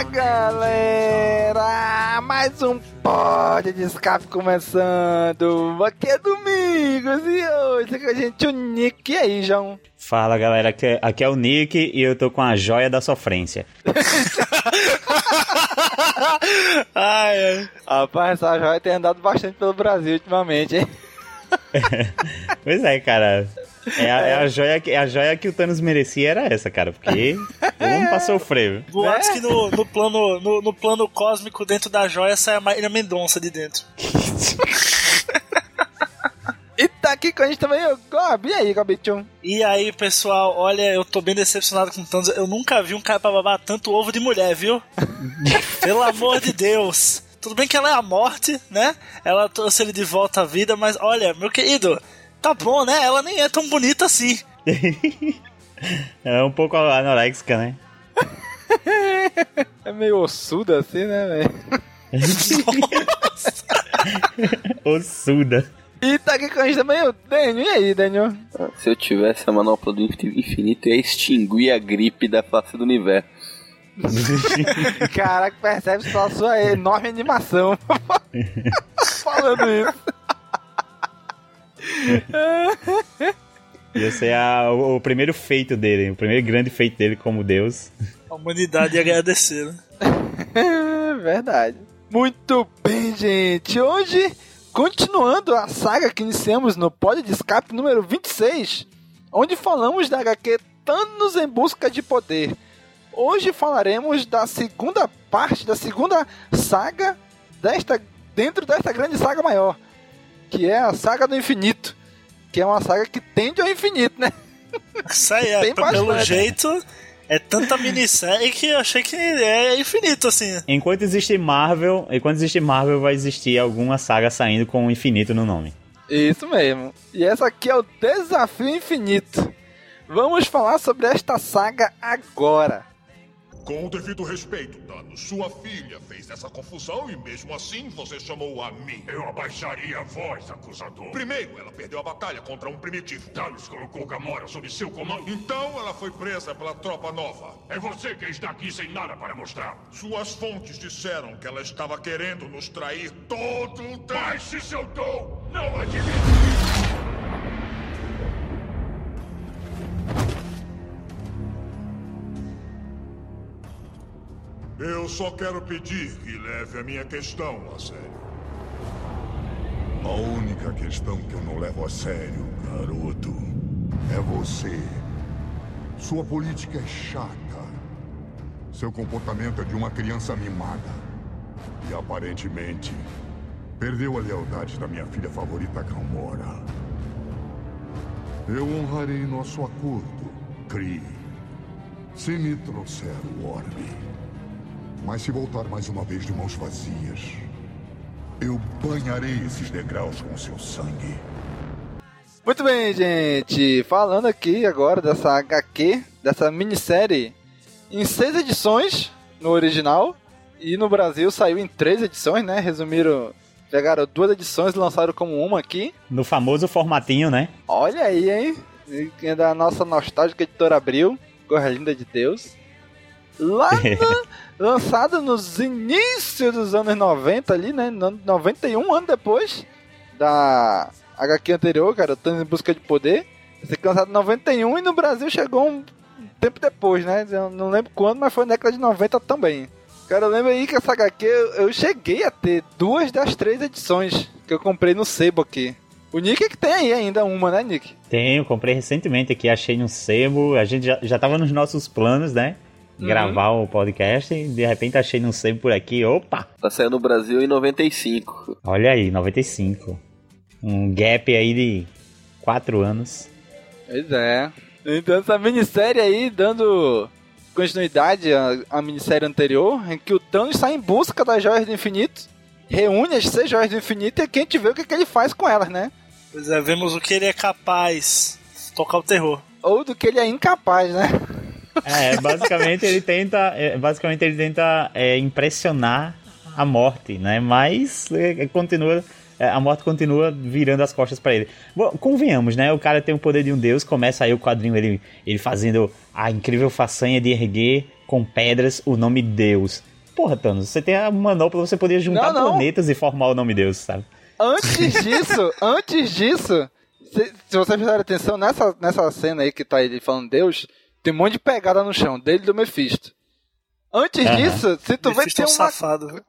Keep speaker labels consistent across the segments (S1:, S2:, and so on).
S1: Fala galera! Mais um pod de escape começando! Aqui é Domingos e hoje com a gente o Nick. E aí, João?
S2: Fala galera, aqui é, aqui é o Nick e eu tô com a joia da sofrência.
S1: Ai, ai. Rapaz, essa joia tem andado bastante pelo Brasil ultimamente, hein?
S2: Pois é, cara. É a, é a joia, que- é a joia que o Thanos merecia era essa, cara, porque o homem passou frio.
S3: Boatos que no, no plano, no, no plano cósmico, dentro da joia, sai a Marília Mendonça de dentro.
S1: E tá aqui com a gente também o Gob. E aí, Gobichum?
S3: E aí, pessoal, olha, eu tô bem decepcionado com o Thanos. Eu nunca vi um cara pra babar tanto ovo de mulher, viu? Pelo amor de Deus. Tudo bem que ela é a morte, né? Ela trouxe ele de volta à vida, mas olha, meu querido, tá bom, né? Ela nem é tão bonita assim.
S2: É um pouco anorexica, né?
S1: É meio ossuda assim, né, velho?
S2: Ossuda.
S1: E tá aqui com a gente também o Daniel. E aí, Daniel?
S4: Se eu tivesse a manopla do infinito, eu ia extinguir a gripe da face do universo.
S1: Caraca, percebe só a sua enorme animação. Falando isso.
S2: Ia ser a- o, o primeiro feito dele, o primeiro grande feito dele como Deus.
S3: A humanidade ia agradecer, né?
S1: É verdade. Muito bem, gente. Hoje, continuando a saga que iniciamos no Pod de Escape número 26, onde falamos da HQ Thanos em Busca de Poder. Hoje falaremos da segunda parte, da segunda saga desta, dentro desta grande saga maior, que é a Saga do Infinito, que é uma saga que tende ao infinito, né?
S3: Isso aí, é,
S1: Tem
S3: pelo
S1: bastante.
S3: jeito, é tanta minissérie que eu achei que é infinito, assim.
S2: Enquanto existe Marvel, enquanto existe Marvel, vai existir alguma saga saindo com o infinito no nome.
S1: Isso mesmo. E essa aqui é o Desafio Infinito. Vamos falar sobre esta saga agora.
S5: Com o devido respeito, Thanos, sua filha fez essa confusão e mesmo assim você chamou a mim. Eu abaixaria a voz, acusador. Primeiro, ela perdeu a batalha contra um primitivo. Thanos colocou Gamora sob seu comando. Então ela foi presa pela tropa nova. É você quem está aqui sem nada para mostrar. Suas fontes disseram que ela estava querendo nos trair todo o tempo. Se seu dom não admite. Eu só quero pedir que leve a minha questão a sério. A única questão que eu não levo a sério, garoto, é você. Sua política é chata. Seu comportamento é de uma criança mimada. e aparentemente perdeu a lealdade da minha filha favorita, Gamora. Eu honrarei nosso acordo, Kree, se me trouxer o orbe. Mas se voltar mais uma vez de mãos vazias, eu banharei esses degraus com seu sangue.
S1: Muito bem, gente. Falando aqui agora dessa HQ, dessa minissérie em seis edições no original e no Brasil saiu em três edições, né? Resumiram, pegaram duas edições e lançaram como uma aqui.
S2: No famoso formatinho, né?
S1: Olha aí, hein? É da nossa nostálgica editora Abril, Corra Linda de Deus. Lá no, lançado nos inícios dos anos 90 ali, né? No- 91 anos depois da HQ anterior, cara, Thanos em Busca de Poder. Esse aqui lançado em 91 e no Brasil chegou um tempo depois, né? Eu não lembro quando, mas foi na década de 90 também. Cara, eu lembro aí que essa HQ eu, eu cheguei a ter duas das três edições que eu comprei no Sebo aqui. O Nick é que tem aí ainda uma, né, Nick?
S2: Tenho, comprei recentemente aqui, achei no sebo. A gente já, já tava nos nossos planos, né? Gravar o podcast e de repente achei no sebo por aqui. Opa!
S4: Tá saindo no Brasil em 95.
S2: Olha aí, 95. Um gap aí de 4 anos.
S1: Pois é. Então essa minissérie aí dando continuidade à, à minissérie anterior, em que o Thanos sai em busca das joias do infinito, reúne as seis joias do infinito e aqui a gente vê o que, que ele faz com elas, né?
S3: Pois é, vemos o que ele é capaz. Tocar o terror.
S1: Ou do que ele é incapaz, né?
S2: É, basicamente ele tenta, é, basicamente ele tenta é, impressionar a morte, né? Mas é, continua, é, a morte continua virando as costas pra ele. Bom, convenhamos, né? O cara tem o poder de um deus, começa aí o quadrinho ele, ele fazendo a incrível façanha de erguer com pedras o nome Deus. Porra, Thanos, você tem a manopla, você poderia juntar
S1: Não, não.
S2: planetas e formar o nome Deus, sabe?
S1: Antes disso, antes disso, se, se vocês prestarem atenção nessa, nessa cena aí que tá ele falando Deus, tem um monte de pegada no chão, dele do Mephisto. Antes disso, se tu vê,
S3: é
S1: tem
S3: um
S1: uma,
S3: safado.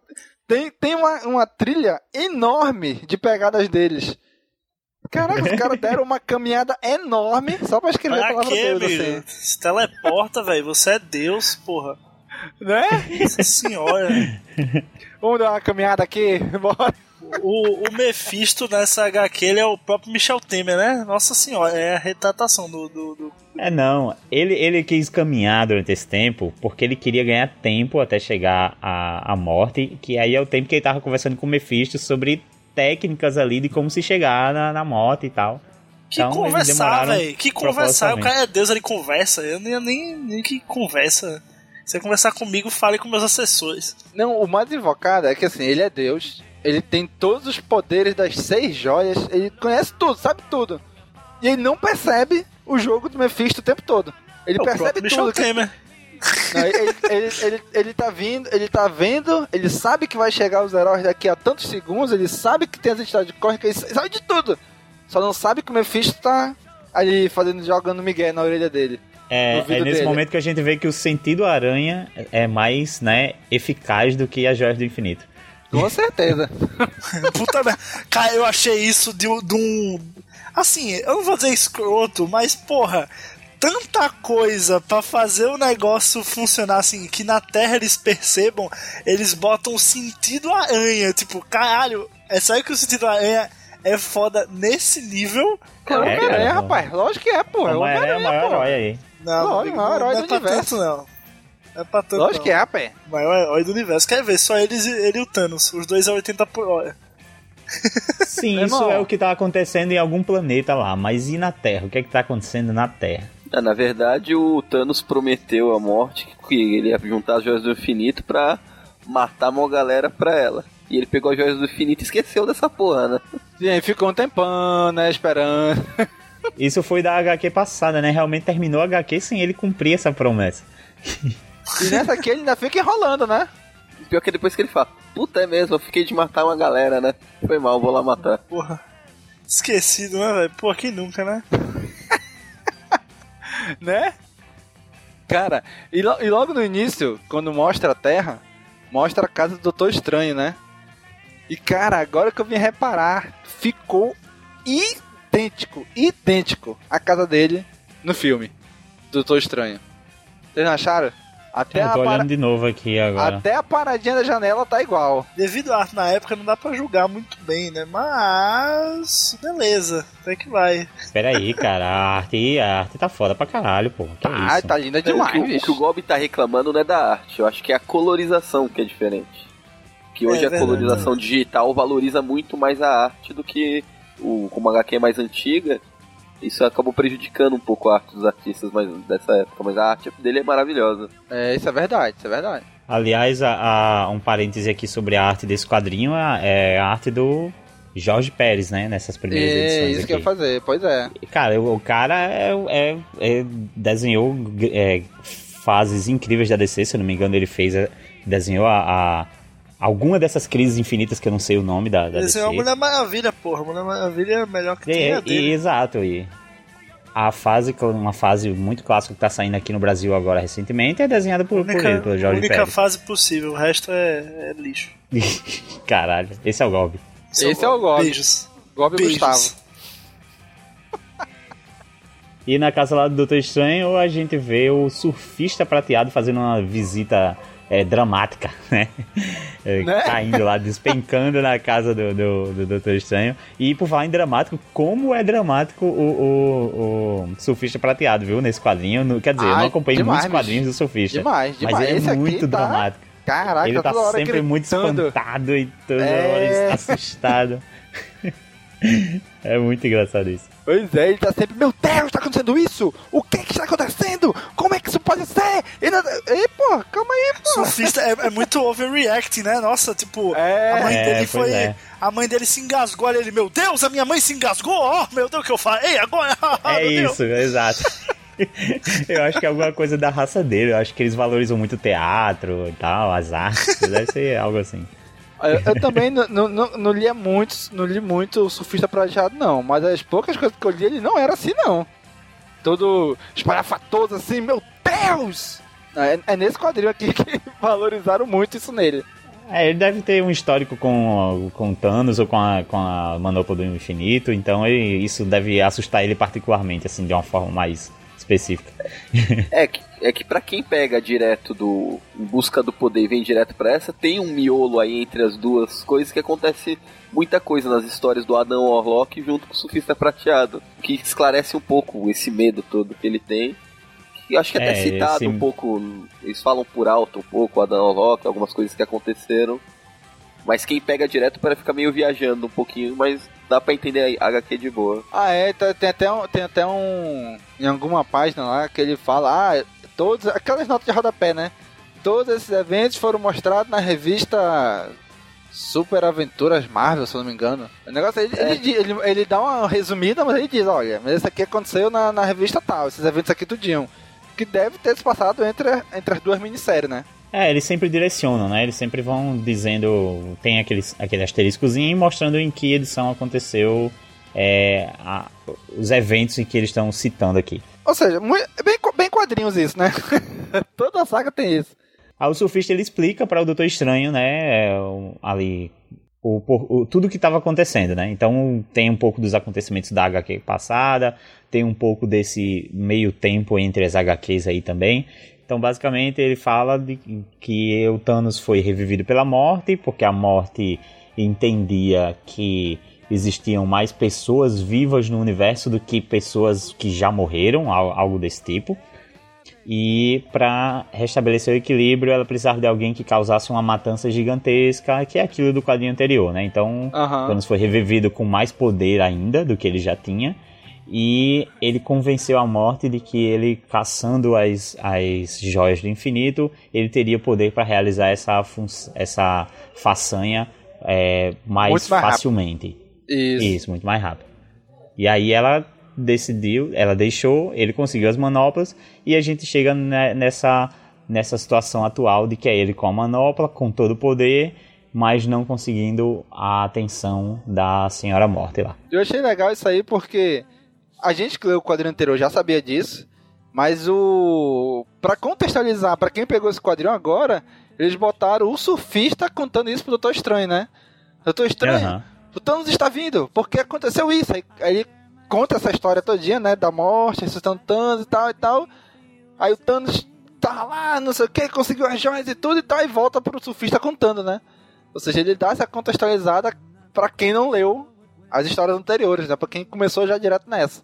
S1: tem, tem uma, uma trilha enorme de pegadas deles. Caraca, os caras deram uma caminhada enorme só pra escrever a
S3: Pra
S1: palavra
S3: quê,
S1: Deus, assim.
S3: Se teleporta, velho. Você é Deus, porra.
S1: Né?
S3: Nossa senhora.
S1: Vamos dar uma caminhada aqui? Bora.
S3: O, o Mephisto nessa HQ ele é o próprio Michel Temer, né? Nossa senhora, é a retratação do. do, do-
S2: É, não. Ele, ele quis caminhar durante esse tempo porque ele queria ganhar tempo até chegar à, à morte, que aí é o tempo que ele tava conversando com o Mephisto sobre técnicas ali de como se chegar na, na morte e tal.
S3: Que
S2: Então,
S3: conversar, velho. Que conversar. O cara é Deus, ele conversa. Eu nem, nem, nem que conversa. Se você conversar comigo, fale com meus assessores.
S1: Não, o mais invocado é que assim, ele é Deus, ele tem todos os poderes das seis joias, ele conhece tudo, sabe tudo. E ele não percebe o jogo do Mephisto o tempo todo. Ele
S3: É
S1: percebe tudo. que-
S3: Temer.
S1: Não, ele, ele, ele, ele, ele tá vindo, ele tá vendo, ele sabe que vai chegar os heróis daqui a tantos segundos, ele sabe que tem as entidades cósmicas, ele sabe de tudo. Só não sabe que o Mephisto tá ali fazendo, jogando Miguel na orelha dele.
S2: É, é nesse
S1: dele.
S2: momento que a gente vê que o sentido aranha é mais, né, eficaz do que as joias do infinito.
S1: Com certeza.
S3: Puta merda. Cara, eu achei isso de, um- de um. Assim, eu não vou dizer escroto, mas porra. Tanta coisa pra fazer o negócio funcionar assim, que na Terra eles percebam, eles botam o sentido aranha. Tipo, caralho, é sério que o sentido aranha é foda nesse nível?
S1: É o
S2: É, cara.
S1: rapaz. Lógico que é, pô. É o
S2: é, é o maior herói aí.
S3: Não,
S1: Lógico,
S3: amigo,
S1: o maior herói
S3: não é
S1: do universo.
S3: tanto, não. Não é pra tanto,
S1: Lógico
S3: não.
S1: que é, rapaz.
S3: O maior herói do universo. Quer ver? Só eles, e- ele e o Thanos. Os dois a 80 por hora.
S2: Sim,
S1: Meu
S2: isso
S1: irmão.
S2: é o que tá acontecendo em algum planeta lá, mas e na Terra? O que é que tá acontecendo na Terra?
S4: Ah, na verdade, o Thanos prometeu a morte que ele ia juntar as joias do infinito pra matar uma galera pra ela. E ele pegou as joias do infinito e esqueceu dessa porra, né?
S1: E aí ficou um tempão, né, esperando.
S2: Isso foi da HQ passada, né? Realmente terminou a HQ sem ele cumprir essa promessa.
S1: E nessa aqui ele ainda fica enrolando, né?
S4: E Pior que depois que ele fala, puta é mesmo, eu fiquei de matar uma galera, né? Foi mal, vou lá matar.
S3: Porra. Esquecido, né, velho? Pô, quem nunca, né?
S1: Né? Cara, e, lo- e logo no início, quando mostra a Terra, mostra a casa do Doutor Estranho, né? E cara, agora que eu vim reparar, ficou idêntico, idêntico a casa dele no filme do Doutor Estranho. Vocês não acharam? Até
S2: Eu
S1: a,
S2: tô
S1: para-
S2: olhando de novo aqui agora.
S1: Até a paradinha da janela tá igual.
S3: Devido à arte na época, não dá pra julgar muito bem, né? Mas. Beleza, até que vai.
S2: Espera aí, cara. A arte, a arte tá foda pra caralho, pô. Que
S1: Ah,
S2: isso?
S1: tá linda
S4: O que,
S1: demais,
S4: o- o
S1: bicho.
S4: que o Gob tá reclamando não é da arte, eu acho que é a colorização que é diferente. Que hoje
S3: É
S4: a
S3: verdade.
S4: colorização digital valoriza muito mais a arte do que o como a HQ é mais antiga. Isso acabou prejudicando um pouco a arte dos artistas mais dessa época, mas a arte dele é maravilhosa.
S1: É, isso é verdade, isso é verdade.
S2: Aliás, a, a- um parêntese aqui sobre a arte desse quadrinho a- é a arte do Jorge Pérez, né? Nessas primeiras
S1: É
S2: edições
S1: isso que eu
S2: aqui.
S1: ia fazer, pois é.
S2: Cara, o, o cara é, é- é- desenhou é, fases incríveis da DC, se eu não me engano, ele fez, a- desenhou a, a- alguma dessas crises infinitas que eu não sei o nome da, da
S3: Esse
S2: DC.
S3: é uma Mulher Maravilha, porra. Mulher Maravilha é a melhor que
S2: É,
S3: tem a
S2: e-
S3: dele.
S2: exato, e a fase, uma fase muito clássica que tá saindo aqui no Brasil agora recentemente é desenhada por, por ele,
S3: única,
S2: pelo Jorge
S3: única
S2: Pérez.
S3: fase possível, o resto é, é lixo.
S2: Caralho, esse é o Gob.
S1: Esse é o Gob.
S3: Beijos.
S1: Gob
S3: Beijos.
S1: Gustavo.
S2: E na casa lá do Doutor Estranho, a gente vê o surfista prateado fazendo uma visita é, dramática, né? É,
S1: Né?
S2: Caindo lá, despencando na casa do, do, do Doutor Estranho. E por falar em dramático, como é dramático o, o, o surfista prateado, viu? Nesse quadrinho. No- quer dizer, eu
S1: Ai,
S2: não acompanhei
S1: demais,
S2: muitos quadrinhos do surfista.
S1: Demais, demais.
S2: Mas ele é
S1: Esse aqui
S2: muito
S1: tá-
S2: dramático.
S1: Caraca,
S2: ele tá sempre muito
S1: gritando.
S2: espantado e toda
S1: É.
S2: hora assustado. é muito engraçado isso.
S1: Pois é, ele tá sempre, meu Deus, tá acontecendo isso? O que que está acontecendo? É isso pode ser? E. Ei, pô, calma aí, pô.
S3: Surfista é, é muito overreacting, né? Nossa, tipo,
S1: É.
S3: a mãe
S2: É,
S3: dele
S2: pois
S3: foi.
S2: é.
S3: A mãe dele se engasgou ali, ele, meu Deus, a minha mãe se engasgou, ó, meu Deus, o que eu falei agora?
S2: É isso, exato. Eu acho que é alguma coisa da raça dele. Eu acho que eles valorizam muito o teatro e tal, as artes. Deve ser algo assim.
S1: Eu, eu também não, não, não, não lia muito, não li muito o surfista prateado, não. Mas as poucas coisas que eu li, ele não era assim, não. Todo espalhafatoso assim, meu Deus! É, é nesse quadrinho aqui que valorizaram muito isso nele.
S2: É, ele deve ter um histórico com, com Thanos ou com a, com a Manopla do Infinito, então ele- isso deve assustar ele particularmente, assim, de uma forma mais específica.
S4: É que, é que pra quem pega direto do. em busca do poder e vem direto pra essa, tem um miolo aí entre as duas coisas que acontece muita coisa nas histórias do Adam Warlock junto com o Surfista Prateado. Que esclarece um pouco esse medo todo que ele tem. E acho que até
S2: É,
S4: citado
S2: esse-
S4: um pouco. Eles falam por alto um pouco o Adam Warlock, algumas coisas que aconteceram. Mas quem pega direto para ficar meio viajando um pouquinho, mas dá pra entender a HQ de boa.
S1: Ah, é, tem até um, tem até um em alguma página lá que ele fala, ah, todos aquelas notas de rodapé, né? Todos esses eventos foram mostrados na revista Super Aventuras Marvel, se eu não me engano. O negócio ele, ele, di- ele, ele dá uma resumida, mas ele diz, olha, mas isso aqui aconteceu na, na revista tal, esses eventos aqui tudinho. Que deve ter se passado entre, entre as duas minisséries, né?
S2: É, eles sempre direcionam, né? Eles sempre vão dizendo. Tem aqueles, aquele asteriscozinho mostrando em que edição aconteceu é, a- os eventos em que eles estão citando aqui.
S1: Ou seja, mui- bem, bem quadrinhos isso, né? Toda saga tem isso.
S2: Aí o surfista ele explica para o Doutor Estranho, né, ali o, o- tudo que estava acontecendo, né? Então tem um pouco dos acontecimentos da HQ passada, tem um pouco desse meio tempo entre as HQs aí também. Então basicamente ele fala de que o Thanos foi revivido pela morte, porque a morte entendia que existiam mais pessoas vivas no universo do que pessoas que já morreram, al- algo desse tipo. E para restabelecer o equilíbrio, ela precisava de alguém que causasse uma matança gigantesca, que é aquilo do quadrinho anterior, né? Então,
S1: Aham.
S2: Thanos foi revivido com mais poder ainda do que ele já tinha. E ele convenceu a morte de que ele, caçando as, as joias do infinito, ele teria poder para realizar essa, essa façanha é, mais,
S1: mais rápido. Isso.
S2: Isso, muito mais rápido. E aí ela decidiu, ela deixou, ele conseguiu as manoplas e a gente chega ne- nessa, nessa situação atual de que é ele com a manopla, com todo o poder, mas não conseguindo a atenção da Senhora Morte lá.
S1: Eu achei legal isso aí porque a gente que leu o quadrinho anterior já sabia disso, mas o Pra contextualizar, pra quem pegou esse quadrinho agora, eles botaram o surfista contando isso pro Doutor Estranho, né? Doutor Estranho,
S2: Aham.
S1: O Thanos está vindo, porque aconteceu isso. Aí, aí ele conta essa história todinha, né? Da morte, ressuscitando Thanos e tal e tal. Aí o Thanos tá lá, não sei o que, conseguiu as joias e tudo e tal, e volta pro surfista contando, né? Ou seja, ele dá essa contextualizada pra quem não leu as histórias anteriores, né? Pra quem começou já direto nessa.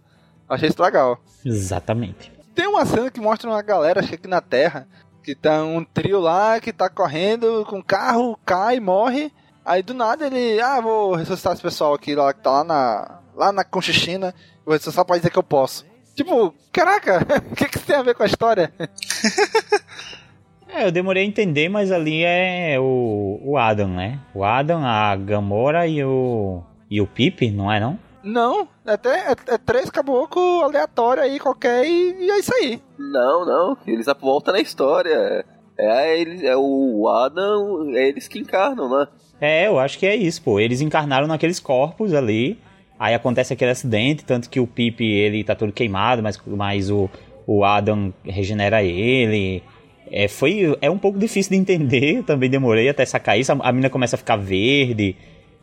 S1: Achei isso legal.
S2: Exatamente.
S1: Tem uma cena que mostra uma galera, acho que aqui na Terra, que tá um trio lá que tá correndo com carro, cai, morre. Aí do nada ele, ah, vou ressuscitar esse pessoal aqui lá que tá lá na lá na Conchichina, vou ressuscitar pra dizer que eu posso. Tipo, caraca, o que que isso tem a ver com a história?
S2: É, eu demorei a entender, mas ali é o, o Adam, né? O Adam, a Gamora e o. E o Pip, não é não?
S1: Não, é até é, é três caboclo aleatório aí, qualquer, e, e é isso aí.
S4: Não, não, eles voltam na história. É, eles, é o Adam, é eles que encarnam, né?
S2: É, eu acho que é isso, pô. Eles encarnaram naqueles corpos ali. Aí acontece aquele acidente, tanto que o Pip, ele tá todo queimado, mas, mas o, o Adam regenera ele. É, foi, é um pouco difícil de entender, também demorei até sacar isso. A, a mina começa a ficar verde,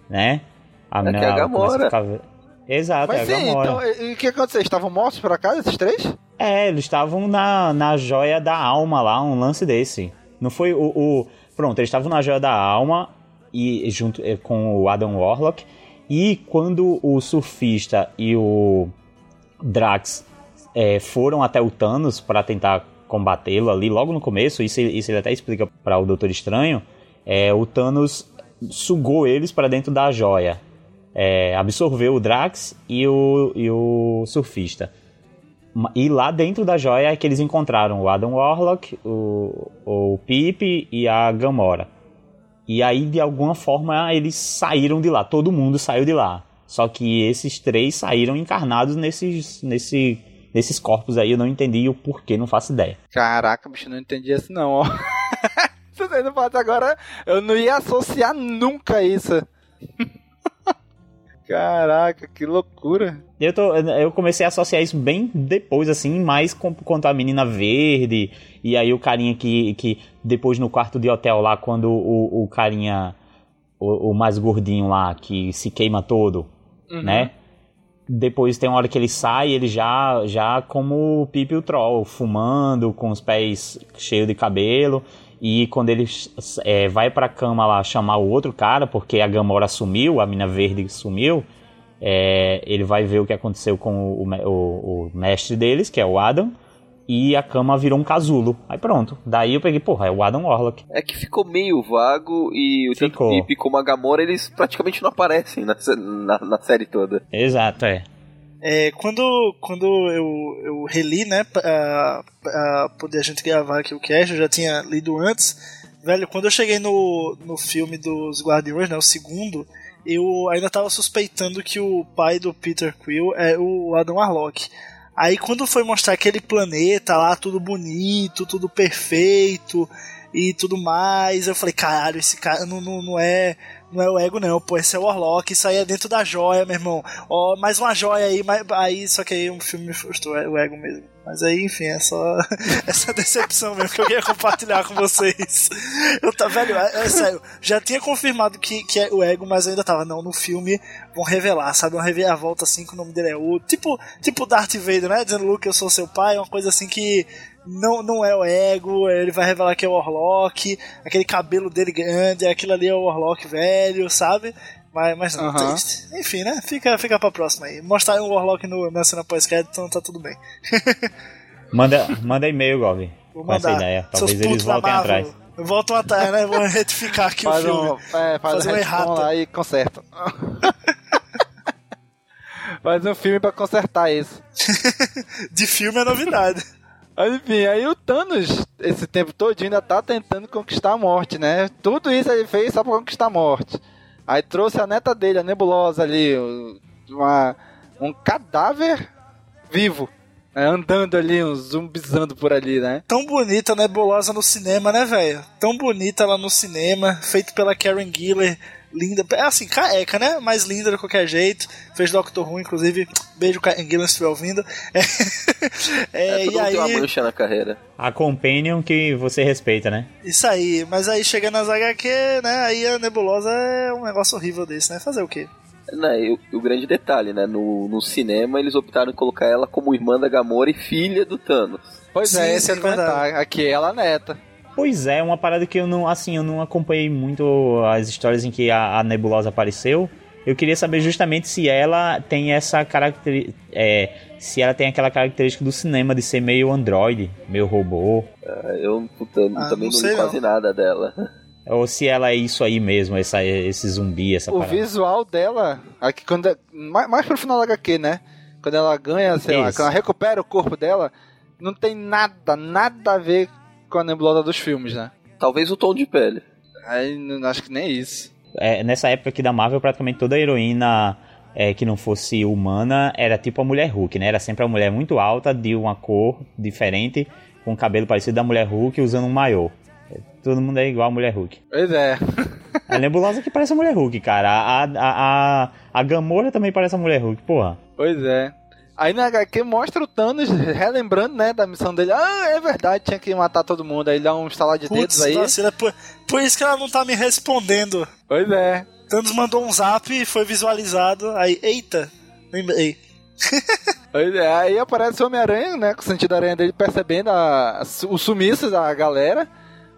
S2: né? A
S4: É que é a Gamora.
S2: começa a ficar... Exato,
S1: Mas
S2: é a
S1: sim,
S2: Gamora.
S1: então, e o que aconteceu? Estavam mortos por acaso, esses três?
S2: É, eles estavam na, na joia da alma lá, um lance desse. Não foi o. o- pronto, eles estavam na joia da alma e junto eh, com o Adam Warlock. E quando o surfista e o Drax eh, foram até o Thanos para tentar combatê-lo ali, logo no começo, isso, isso ele até explica para o Doutor Estranho. é, o Thanos sugou eles para dentro da joia. É, absorveu o Drax e o, e o surfista. E lá dentro da joia é que eles encontraram o Adam Warlock, o, o Pip e a Gamora. E aí, de alguma forma, eles saíram de lá. Todo mundo saiu de lá. Só que esses três saíram encarnados nesses, nesse, nesses corpos aí. Eu não entendi o porquê, não faço ideia.
S1: Caraca, bicho, não entendi isso não, ó. Se você não faz agora, eu não ia associar nunca isso. Caraca, que loucura.
S2: Eu, tô, eu comecei a associar isso bem depois, assim, mais com, quanto a menina verde, e aí o carinha que, que depois no quarto de hotel lá, quando o, o carinha, o, o mais gordinho lá, que se queima todo, né? Depois tem uma hora que ele sai, ele já, já como o Pip e o Troll, fumando, com os pés cheios de cabelo. E quando ele é, vai pra cama lá chamar o outro cara, porque a Gamora sumiu, a mina verde sumiu, é, ele vai ver o que aconteceu com o, o- o mestre deles, que é o Adam, e a cama virou um casulo. Aí pronto. Daí eu peguei, porra, é o Adam Warlock.
S4: É que ficou meio vago e o tanto
S2: Ficou.
S4: Pip como a Gamora, eles praticamente não aparecem na, na, na série toda.
S2: Exato, é.
S3: É, quando quando eu, eu reli, né, pra, pra poder a gente gravar aqui o cast, eu já tinha lido antes. Velho, quando eu cheguei no, no filme dos Guardiões, né, o segundo, eu ainda tava suspeitando que o pai do Peter Quill é o Adam Warlock. Aí quando foi mostrar aquele planeta lá, tudo bonito, tudo perfeito e tudo mais, eu falei, caralho, esse cara não, não, não é não é o ego não, pô, esse é o Warlock, isso aí é dentro da joia, meu irmão. Ó, mais uma joia aí, mas, aí só que aí um filme me frustrou, é o ego mesmo. Mas aí, enfim, é só essa decepção mesmo que eu queria compartilhar com vocês. Eu tá, velho, é, é sério, já tinha confirmado que, que é o ego, mas eu ainda tava, não, no filme vão revelar, sabe? Uma reviravolta assim que o nome dele é o. Tipo, tipo Darth Vader, né? Dizendo, Luke, eu sou seu pai, uma coisa assim que não, não é o ego, ele vai revelar que é o Warlock, aquele cabelo dele grande, aquilo ali é o Warlock velho, sabe? Mas, mas não,
S1: Aham.
S3: triste. Enfim, né? Fica, fica pra próxima aí. Mostrar um Warlock no, na cena pós-crédito, então tá tudo bem.
S2: Manda, manda e-mail, Gob.
S3: Vou
S2: Com essa
S3: mandar.
S2: ideia.
S3: Seus
S2: Talvez eles voltem atrás.
S3: Voltam atrás, né? Vou retificar aqui
S1: Faz
S3: o filme.
S1: um, é, faz
S3: Fazer
S1: um
S3: errata.
S1: lá e conserta. faz um filme pra consertar isso.
S3: De filme é novidade.
S1: Enfim, aí o Thanos, esse tempo todo, ainda tá tentando conquistar a morte, né? Tudo isso ele fez só pra conquistar a morte. Aí trouxe a neta dele, a nebulosa ali, uma, um cadáver vivo, né? andando ali, um zumbizando por ali, né?
S3: Tão bonita a nebulosa no cinema, né, velho? Tão bonita ela no cinema, feito pela Karen Giller, linda. É assim, careca, né? Mas linda de qualquer jeito. Fez Doctor Who, inclusive. Beijo, Karen Giller, se estiver ouvindo. É,
S4: É,
S3: é, e
S4: uma
S3: aí,
S4: mancha na carreira.
S2: A companion que você respeita, né?
S3: isso aí. Mas aí chega nas HQ, né? Aí a nebulosa é um negócio horrível desse, né? Fazer o quê?
S4: Né, e o, o grande detalhe, né? No, no cinema eles optaram em colocar ela como irmã da Gamora e filha do Thanos.
S1: Pois
S3: Sim,
S1: é, esse é o
S3: verdade.
S1: Aqui ela neta.
S2: Pois é, uma parada que eu não, assim, eu não acompanhei muito as histórias em que a, a Nebulosa apareceu. Eu queria saber justamente se ela tem essa característica, é, se ela tem aquela característica do cinema de ser meio androide, meio robô,
S4: Ah, Eu puta,
S3: Ah,
S4: também
S3: não
S4: não,
S3: sei
S4: li quase nada dela.
S2: Ou se ela é isso aí mesmo, essa, esse zumbi, essa
S1: O
S2: parada.
S1: visual dela, aqui quando é- mais, mais pro final da HQ, né? Quando ela ganha, sei lá,
S2: Isso.
S1: quando ela recupera o corpo dela, não tem nada, nada a ver com a nebulosa dos filmes, né?
S4: Talvez o tom de pele.
S1: Aí não acho que nem isso.
S2: É, nessa época aqui da Marvel, praticamente toda heroína é, que não fosse humana era tipo a mulher Hulk, né? Era sempre uma mulher muito alta, de uma cor diferente, com o cabelo parecido da mulher Hulk, usando um maiô. É, Todo mundo é igual a mulher Hulk.
S1: Pois é.
S2: A nebulosa que parece a mulher Hulk, cara. A, a, a, a Gamora também parece a mulher Hulk, porra.
S1: Pois é. Aí na HQ mostra o Thanos relembrando, né, da missão dele. Ah, é verdade, tinha que matar todo mundo. Aí dá um estalar de dedos
S3: Putz,
S1: aí.
S3: vacila, por, por isso que ela não tá me respondendo.
S1: Pois é.
S3: Thanos mandou um zap e foi visualizado. Aí, eita, lembrei.
S1: Pois é, aí aparece o Homem-Aranha, né, com o sentido da aranha dele percebendo a, os sumiços da galera.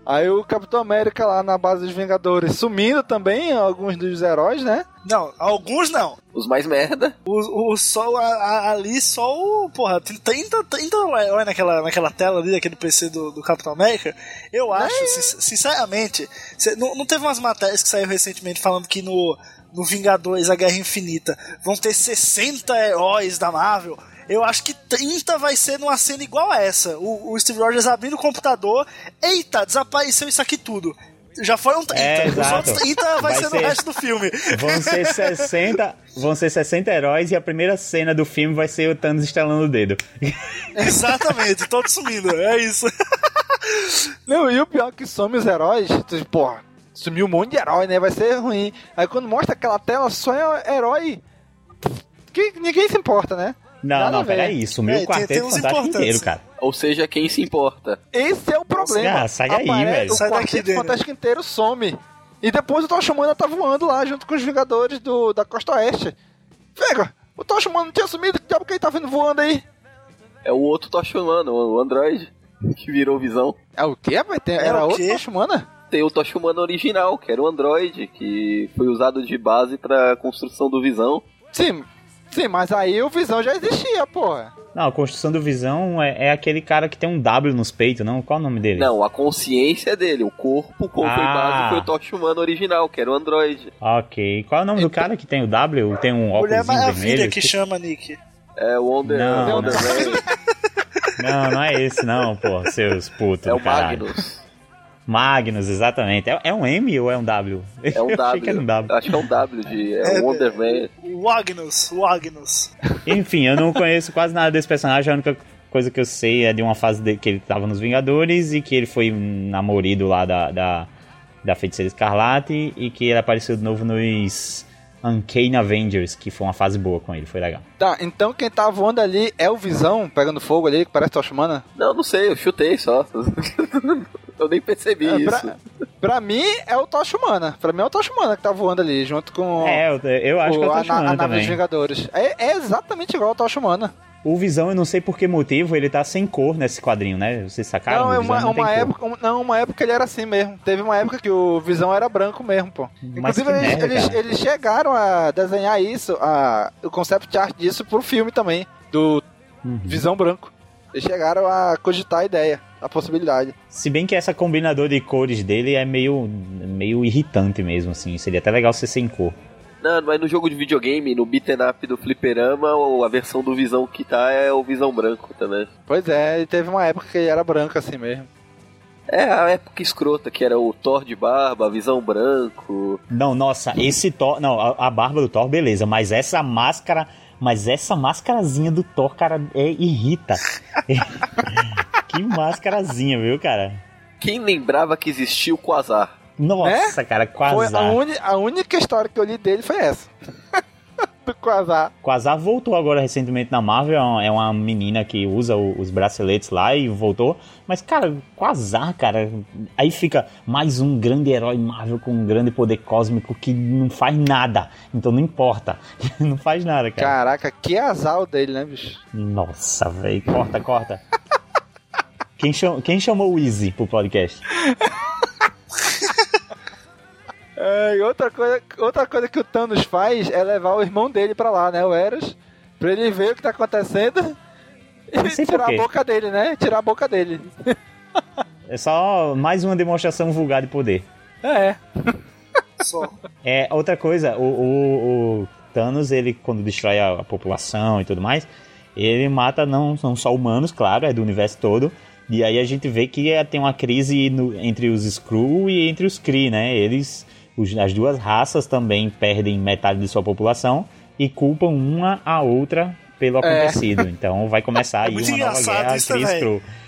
S1: Aí o Capitão América lá na base dos Vingadores sumindo também, alguns dos heróis, né?
S3: Não, alguns não.
S4: Os mais merda.
S3: O, o só a- a- ali só o. Porra, tem 30, 30 heróis naquela, naquela tela ali, aquele PC do, do Capitão América. Eu acho, sin- sinceramente, cê- não, não teve umas matérias que saíram recentemente falando que no, no Vingadores, a Guerra Infinita, vão ter 60 heróis da Marvel. Eu acho que 30 vai ser numa cena igual a essa. O, o Steve Rogers abrindo o computador. Eita, desapareceu isso aqui tudo. Já foram 30.
S2: É,
S3: Os
S2: exato.
S3: outros 30 vai,
S2: Vai
S3: ser no
S2: ser-
S3: resto do filme.
S2: Vão ser 60, vão ser 60 heróis e a primeira cena do filme vai ser o Thanos estalando o dedo.
S3: Exatamente, todos sumindo. É isso.
S1: Não, e o pior é que some os heróis, tu, porra, sumiu um monte de herói, né? Vai ser ruim. Aí quando mostra aquela tela, só é herói. Que ninguém se importa, né?
S2: Não,
S1: Nada
S2: não, peraí, sumiu
S3: É,
S2: o
S3: tem-
S2: quarteto
S3: tem uns
S2: fantástico inteiro, cara.
S4: Ou seja, quem se importa.
S1: Esse é o problema.
S2: Ah, sai daí,
S1: Apare-
S2: velho.
S1: O
S3: Sai daqui,
S1: Quarteto
S3: Daniel.
S1: Fantástico inteiro some. E depois o Tocha Humana tá voando lá junto com os Vingadores do, da Costa Oeste. Vega, o Tocha Humana não tinha sumido, que diabo que ele tá vindo voando aí?
S4: É o outro Tocha Humano, o Android, que virou visão.
S1: É o quê? Vai ter,
S3: É
S1: era
S3: o
S1: outro Humana?
S4: Tem o Tocha Humano original, que era o Android, que foi usado de base pra construção do Visão.
S1: Sim, sim, mas aí o Visão já existia, porra.
S2: Não, a construção do Visão é, é aquele cara que tem um W nos peitos, não? Qual é o nome dele?
S4: Não, a consciência é dele, o corpo, como foi
S2: Ah.
S4: base, foi o Tocha Humano original, que era o Android.
S2: Ok. Qual é o nome do cara que tem o W? Tem um
S3: Mulher
S2: óculos
S3: Maravilha
S2: vermelho?
S3: que chama, Nick.
S4: É o Wonder,
S2: Não,
S4: Wonder
S2: não. Não, não é esse não, pô. Seus putos
S4: é
S2: do
S4: o
S2: caralho.
S4: Magnus.
S2: Magnus, exatamente. É, é um M ou é um W?
S4: É um
S2: Eu achei
S4: W.
S2: que era um W.
S4: Acho que é um W de é
S3: É,
S4: o Wonder Man.
S3: O Agnus, o Agnus.
S2: Enfim, eu não conheço quase nada desse personagem. A única coisa que eu sei é de uma fase de, que ele tava nos Vingadores e que ele foi namorido lá da, da, da Feiticeira Escarlate e que ele apareceu de novo nos Uncanny Avengers, que foi uma fase boa com ele, foi legal.
S1: Tá, então quem tá voando ali é o Visão, pegando fogo ali, que parece Tocha Humana?
S4: Não, não sei, eu chutei só. eu nem percebi
S1: É,
S4: isso.
S1: pra, pra mim é o Tocha Humana. Pra mim é o Tocha Humana que tá voando ali, junto com
S2: É, eu, eu acho
S1: o,
S2: que eu tô
S1: a, na- a
S2: chamando
S1: nave dos. Vingadores. É, é exatamente igual ao Tocha Humana.
S2: O Visão, eu não sei por que motivo, ele tá sem cor nesse quadrinho, né? Vocês sacaram?
S1: não, é
S2: O
S1: uma,
S2: não tem
S1: uma época, um- não, uma época ele era assim mesmo. Teve uma época que o Visão era branco mesmo, pô.
S2: Mas
S1: Inclusive, eles,
S2: merda,
S1: eles, eles chegaram a desenhar isso, a, o concept art disso pro filme também, do
S2: Uhum.
S1: Visão Branco. Eles chegaram a cogitar a ideia, a possibilidade.
S2: Se bem que essa combinador de cores dele é meio, meio irritante mesmo, assim. Seria até legal ser sem cor.
S4: Não, mas no jogo de videogame, no beat'em up do fliperama, a versão do Visão que tá é o Visão branco também.
S1: Pois é, e teve uma época que ele era branco assim mesmo.
S4: É a época escrota, que era o Thor de barba, Visão branco.
S2: Não, nossa, esse Thor. Não, a, a barba do Thor, beleza, mas essa máscara. Mas essa máscarazinha do Thor, cara, é, irrita. que máscarazinha, viu, cara?
S4: Quem lembrava que existia o Quasar?
S2: Nossa, cara,
S1: Foi a,
S2: Quasar.
S1: uni- a única história que eu li dele foi essa. do Quasar.
S2: Quasar voltou agora recentemente na Marvel, é uma- é menina que usa o- os braceletes lá e voltou. Mas, cara, Quasar, cara, aí fica mais um grande herói Marvel com um grande poder cósmico que não faz nada. Então não importa. não faz nada, cara.
S1: Caraca, que azar o dele, né, bicho?
S2: Nossa, velho, corta, corta. Quem, cham- quem chamou o Easy pro podcast?
S1: É, e outra coisa, outra coisa que o Thanos faz é levar o irmão dele pra lá, né? O Eros. Pra ele ver o que tá acontecendo e tirar a boca dele, né? Tirar a boca dele.
S2: É só mais uma demonstração vulgar de poder.
S1: É.
S3: Só.
S2: É, outra coisa, o, o- o Thanos, ele, quando destrói a, a população e tudo mais, ele mata não, não só humanos, claro, é do universo todo. E aí a gente vê que é, tem uma crise no- entre os Skrull e entre os Kree, né? Eles, os- as duas raças também perdem metade de sua população e culpam uma a outra pelo acontecido. Então vai começar aí
S3: É
S2: uma nova guerra
S3: isso, né?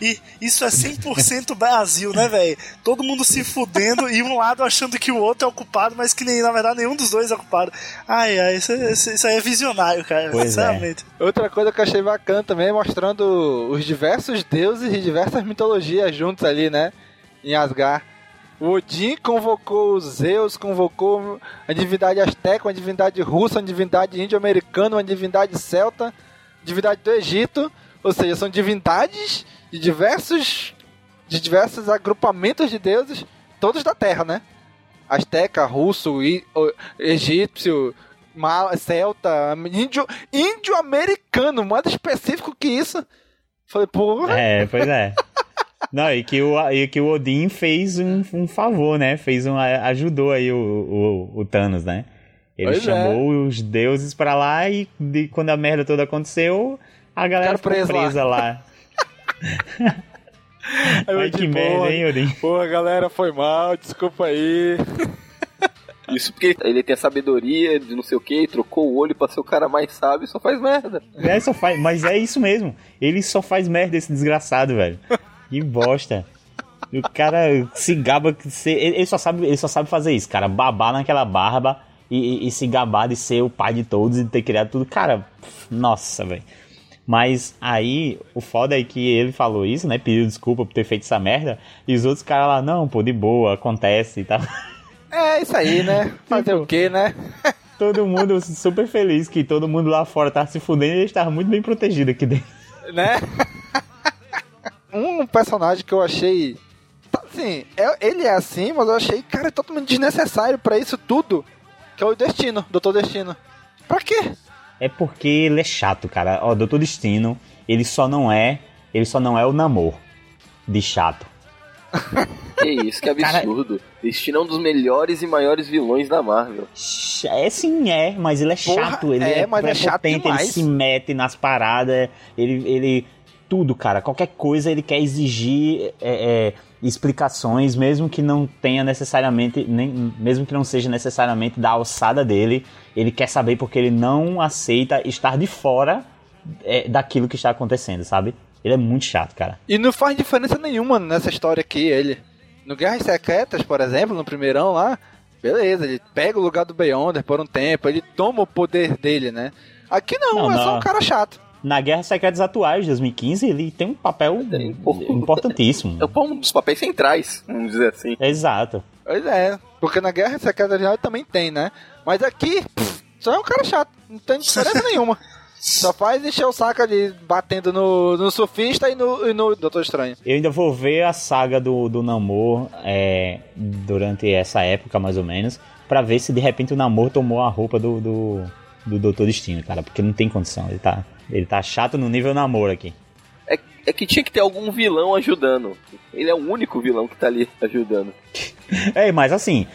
S3: E isso é 100% Brasil, né, velho? Todo mundo se fudendo e um lado achando que o outro é o culpado, mas que nem, na verdade nenhum dos dois é o culpado. Ai, ai, isso, isso- isso aí é visionário, cara.
S2: Pois é.
S3: sinceramente.
S1: Outra coisa que eu achei bacana também é mostrando os diversos deuses e diversas mitologias juntos ali, né? Em Asgard. O Odin convocou os Zeus, convocou a divindade asteca, uma divindade russa, uma divindade índio-americana, uma divindade celta, divindade do Egito. Ou seja, são divindades de diversos, de diversos agrupamentos de deuses, todos da Terra, né? Asteca, russo, i- o- egípcio, celta, índio, índio americano, mais específico que isso. Falei, porra.
S2: É, pois é. Não, e que o, e que o Odin fez um, um favor, né? Fez um, ajudou aí o, o, o Thanos, né? Ele
S1: Pois é.
S2: chamou os deuses pra lá e de- quando a merda toda aconteceu, a galera ficou
S1: presos
S2: presa lá.
S1: Aí eu
S2: Ai, que merda, hein, Odin?
S1: Porra, galera, foi mal, desculpa aí.
S4: Isso porque ele tem a sabedoria de não sei o que, trocou o olho pra ser o cara mais sábio e só faz merda.
S2: É, só faz, mas é isso mesmo. Ele só faz merda, esse desgraçado, velho. Que bosta. O cara se gaba. ele, ele só sabe, ele só sabe fazer isso, cara. Babar naquela barba e, e- e se gabar de ser o pai de todos e ter criado tudo. Cara, nossa, velho. Mas aí, o foda é que ele falou isso, né? Pediu desculpa por ter feito essa merda. E os outros caras lá, não, pô, de boa, acontece e tal.
S1: É isso aí, né? Fazer o quê, né?
S2: Todo mundo super feliz que todo mundo lá fora tava se fudendo e eles estavam muito bem protegidos aqui dentro.
S1: né? Um personagem que eu achei. tá, Assim, é- ele é assim, mas eu achei, cara, totalmente desnecessário pra isso tudo. Que é o Destino, Doutor Destino. Pra quê?
S2: É porque ele é chato, cara. Ó, Doutor Destino, ele só não é. Ele só não é o namor de chato.
S4: Que isso, que absurdo. Destino é um dos melhores e maiores vilões da Marvel.
S2: É sim, é, mas ele é
S1: Porra,
S2: chato, ele é,
S1: é, mas é chato
S2: ele
S1: demais.
S2: se mete nas paradas, ele, ele. Tudo, cara. Qualquer coisa ele quer exigir é, é, explicações, mesmo que não tenha necessariamente. Nem, mesmo que não seja necessariamente da alçada dele. Ele quer saber porque ele não aceita estar de fora é, daquilo que está acontecendo, sabe? Ele é muito chato, cara.
S1: E não faz diferença nenhuma nessa história aqui, ele. No Guerras Secretas, por exemplo, no primeirão lá, beleza, ele pega o lugar do Beyonder por um tempo, ele toma o poder dele, né? Aqui não,
S2: Não,
S1: é só
S2: não.
S1: um cara chato.
S2: Na Guerra Secretas Atuais de 2015, ele tem um papel importantíssimo.
S4: É um dos papéis centrais, vamos dizer assim.
S2: Exato.
S1: Pois é, porque na Guerra Secreta Original também tem, né? Mas aqui, pff, só é um cara chato, não tem diferença nenhuma. Só faz encher o saco ali, batendo no, no surfista e no, e no Doutor Estranho.
S2: Eu ainda vou ver a saga do, do Namor é, durante essa época, mais ou menos, pra ver se de repente o Namor tomou a roupa do, do, do Doutor Destino, cara, porque não tem condição. Ele tá, ele tá chato no nível Namor aqui.
S4: É, é que tinha que ter algum vilão ajudando. Ele é o único vilão que tá ali ajudando.
S2: É, mas assim,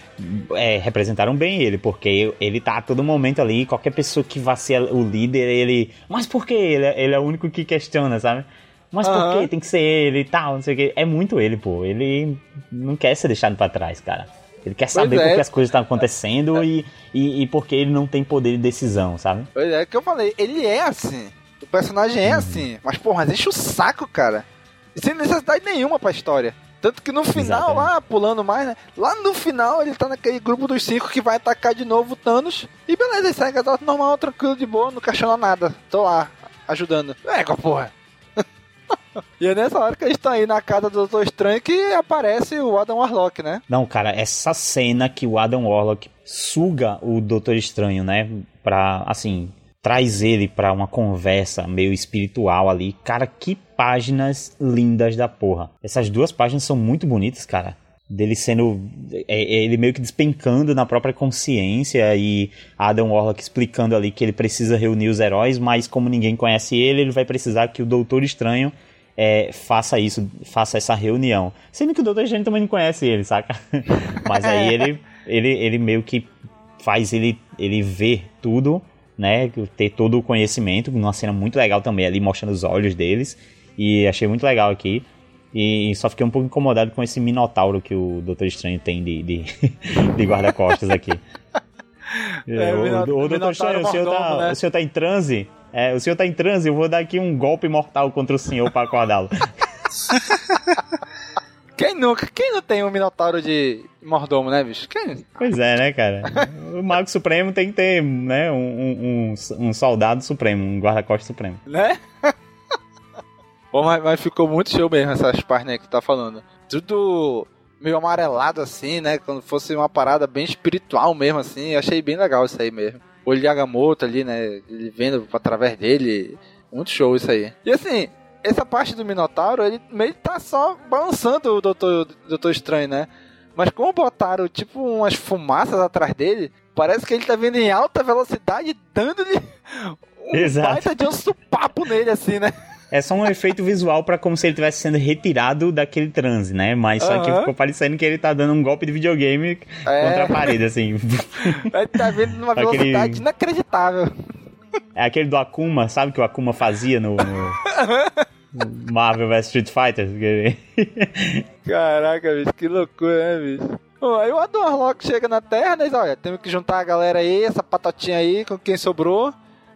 S2: é, representaram bem ele, porque ele tá a todo momento ali, qualquer pessoa que vá ser o líder, ele. Mas por que ele, é- ele é o único que questiona, sabe? Mas por que tem que ser ele e tal, não sei o que. É muito ele, pô. Ele não quer ser deixado pra trás, cara. Ele quer saber
S1: é.
S2: por que as coisas estão acontecendo e, e, e porque ele não tem poder de decisão, sabe?
S1: Pois é, que eu falei, ele é assim. O personagem é assim. Mas, porra, enche o saco, cara. Sem necessidade nenhuma pra história. Tanto que no final,
S2: Exatamente.
S1: lá, pulando mais, né? Lá no final, ele tá naquele grupo dos cinco que vai atacar de novo o Thanos. E beleza, ele segue a normal, tranquilo, de boa, não questiona nada. Tô lá, ajudando. É, porra. E é nessa hora que a gente tá aí na casa do Doutor Estranho que aparece o Adam Warlock, né?
S2: Não, cara, essa cena que o Adam Warlock suga o Doutor Estranho, né? Pra, assim, traz ele pra uma conversa meio espiritual ali. Cara, que páginas lindas da porra. Essas duas páginas são muito bonitas, cara. Dele sendo. é- é ele meio que despencando na própria consciência e Adam Warlock explicando ali que ele precisa reunir os heróis, mas como ninguém conhece ele, ele vai precisar que o Doutor Estranho é, faça isso, faça essa reunião. Sendo que o Doutor Estranho também não conhece ele, saca? Mas aí ele, ele, ele meio que faz ele, ele ver tudo, né? Ter todo o conhecimento, numa cena muito legal também, ali mostrando os olhos deles. E achei muito legal aqui. E só fiquei um pouco incomodado com esse minotauro que o Doutor Estranho tem de, de, de guarda-costas aqui.
S1: É,
S2: o,
S1: o Mino-
S2: o Doutor Estranho, o senhor, tá,
S1: né?
S2: o senhor tá em transe? É, o senhor tá em transe, eu vou dar aqui um golpe mortal contra o senhor para acordá-lo.
S1: Quem nunca? Quem não tem um Minotauro de mordomo, né, bicho? Quem?
S2: Pois é, né, cara? O Mago Supremo tem que ter, né, um, um, um- soldado supremo, um guarda-costas supremo.
S1: Né? Bom, mas, mas ficou muito show mesmo essas páginas aí que tu tá falando. Tudo meio amarelado assim, né? Quando fosse uma parada bem espiritual mesmo assim. Achei bem legal isso aí mesmo. O Agamotto ali, né? Ele vendo através dele. Muito show isso aí. E assim, essa parte do Minotauro, ele meio que tá só balançando o Doutor, Doutor Estranho, né? Mas como botaram tipo umas fumaças atrás dele, parece que ele tá vindo em alta velocidade dando-lhe um
S2: Exato.
S1: baita de um supapo nele, assim, né?
S2: É só um efeito visual pra como se ele estivesse sendo retirado daquele transe, né? Mas só que
S1: Aham.
S2: ficou parecendo que ele tá dando um golpe de videogame
S1: É.
S2: contra a parede, assim.
S1: Ele tá vindo numa
S2: Aquele-
S1: velocidade inacreditável.
S2: É aquele do Akuma, sabe o que o Akuma fazia no, no- Marvel vs Street Fighter?
S1: Caraca, bicho, que loucura, né, bicho? Bom, aí o Adam Warlock chega na Terra, né? diz, Olha, temos que juntar a galera aí, essa patotinha aí, com quem sobrou,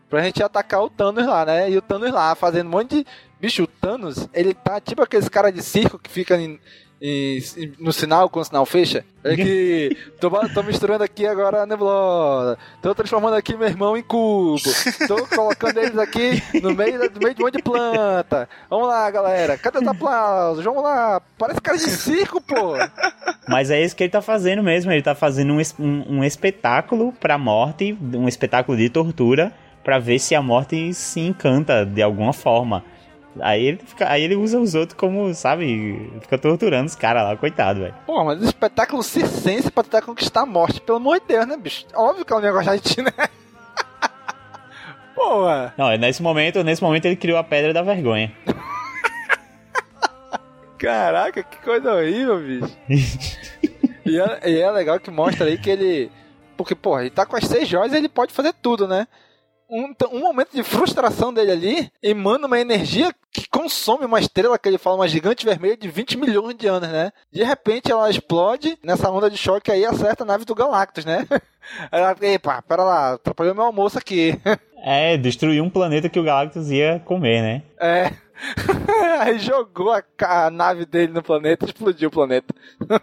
S1: pra gente atacar o Thanos lá, né? E o Thanos lá, fazendo um monte de... Bicho, o Thanos, ele tá tipo aqueles caras de circo que fica em- no sinal, quando o sinal fecha. É que tô, tô misturando aqui agora a nebulosa. Tô transformando aqui meu irmão em cubo. Tô colocando eles aqui no meio, no meio de um monte de planta. Vamos lá, galera. Cadê os aplausos? Vamos lá. Parece cara de circo, pô.
S2: Mas é isso que ele tá fazendo mesmo. Ele tá fazendo um, um, um espetáculo pra morte, um espetáculo de tortura, pra ver se a morte se encanta de alguma forma. Aí ele, fica, aí ele usa os outros como, sabe, fica torturando os caras lá, coitado, velho.
S1: Pô, mas o espetáculo circense pra tentar conquistar a morte, pelo amor de Deus, né, bicho? Óbvio que não ia gostar de ti, né? Porra.
S2: Não, é nesse momento, nesse momento ele criou a pedra da vergonha.
S1: Caraca, que coisa horrível, bicho. e, é, e é legal que mostra aí que ele. Porque, porra, ele tá com as seis joias e ele pode fazer tudo, né? Um, um momento de frustração dele ali emana uma energia que consome uma estrela que ele fala, uma gigante vermelha de 20 milhões de anos, né? De repente ela explode nessa onda de choque aí acerta a nave do Galactus, né? Ela, epa, pera lá, atrapalhou meu almoço aqui.
S2: É, destruiu um planeta que o Galactus ia comer, né?
S1: É. Aí jogou a, a nave dele no planeta e explodiu o planeta.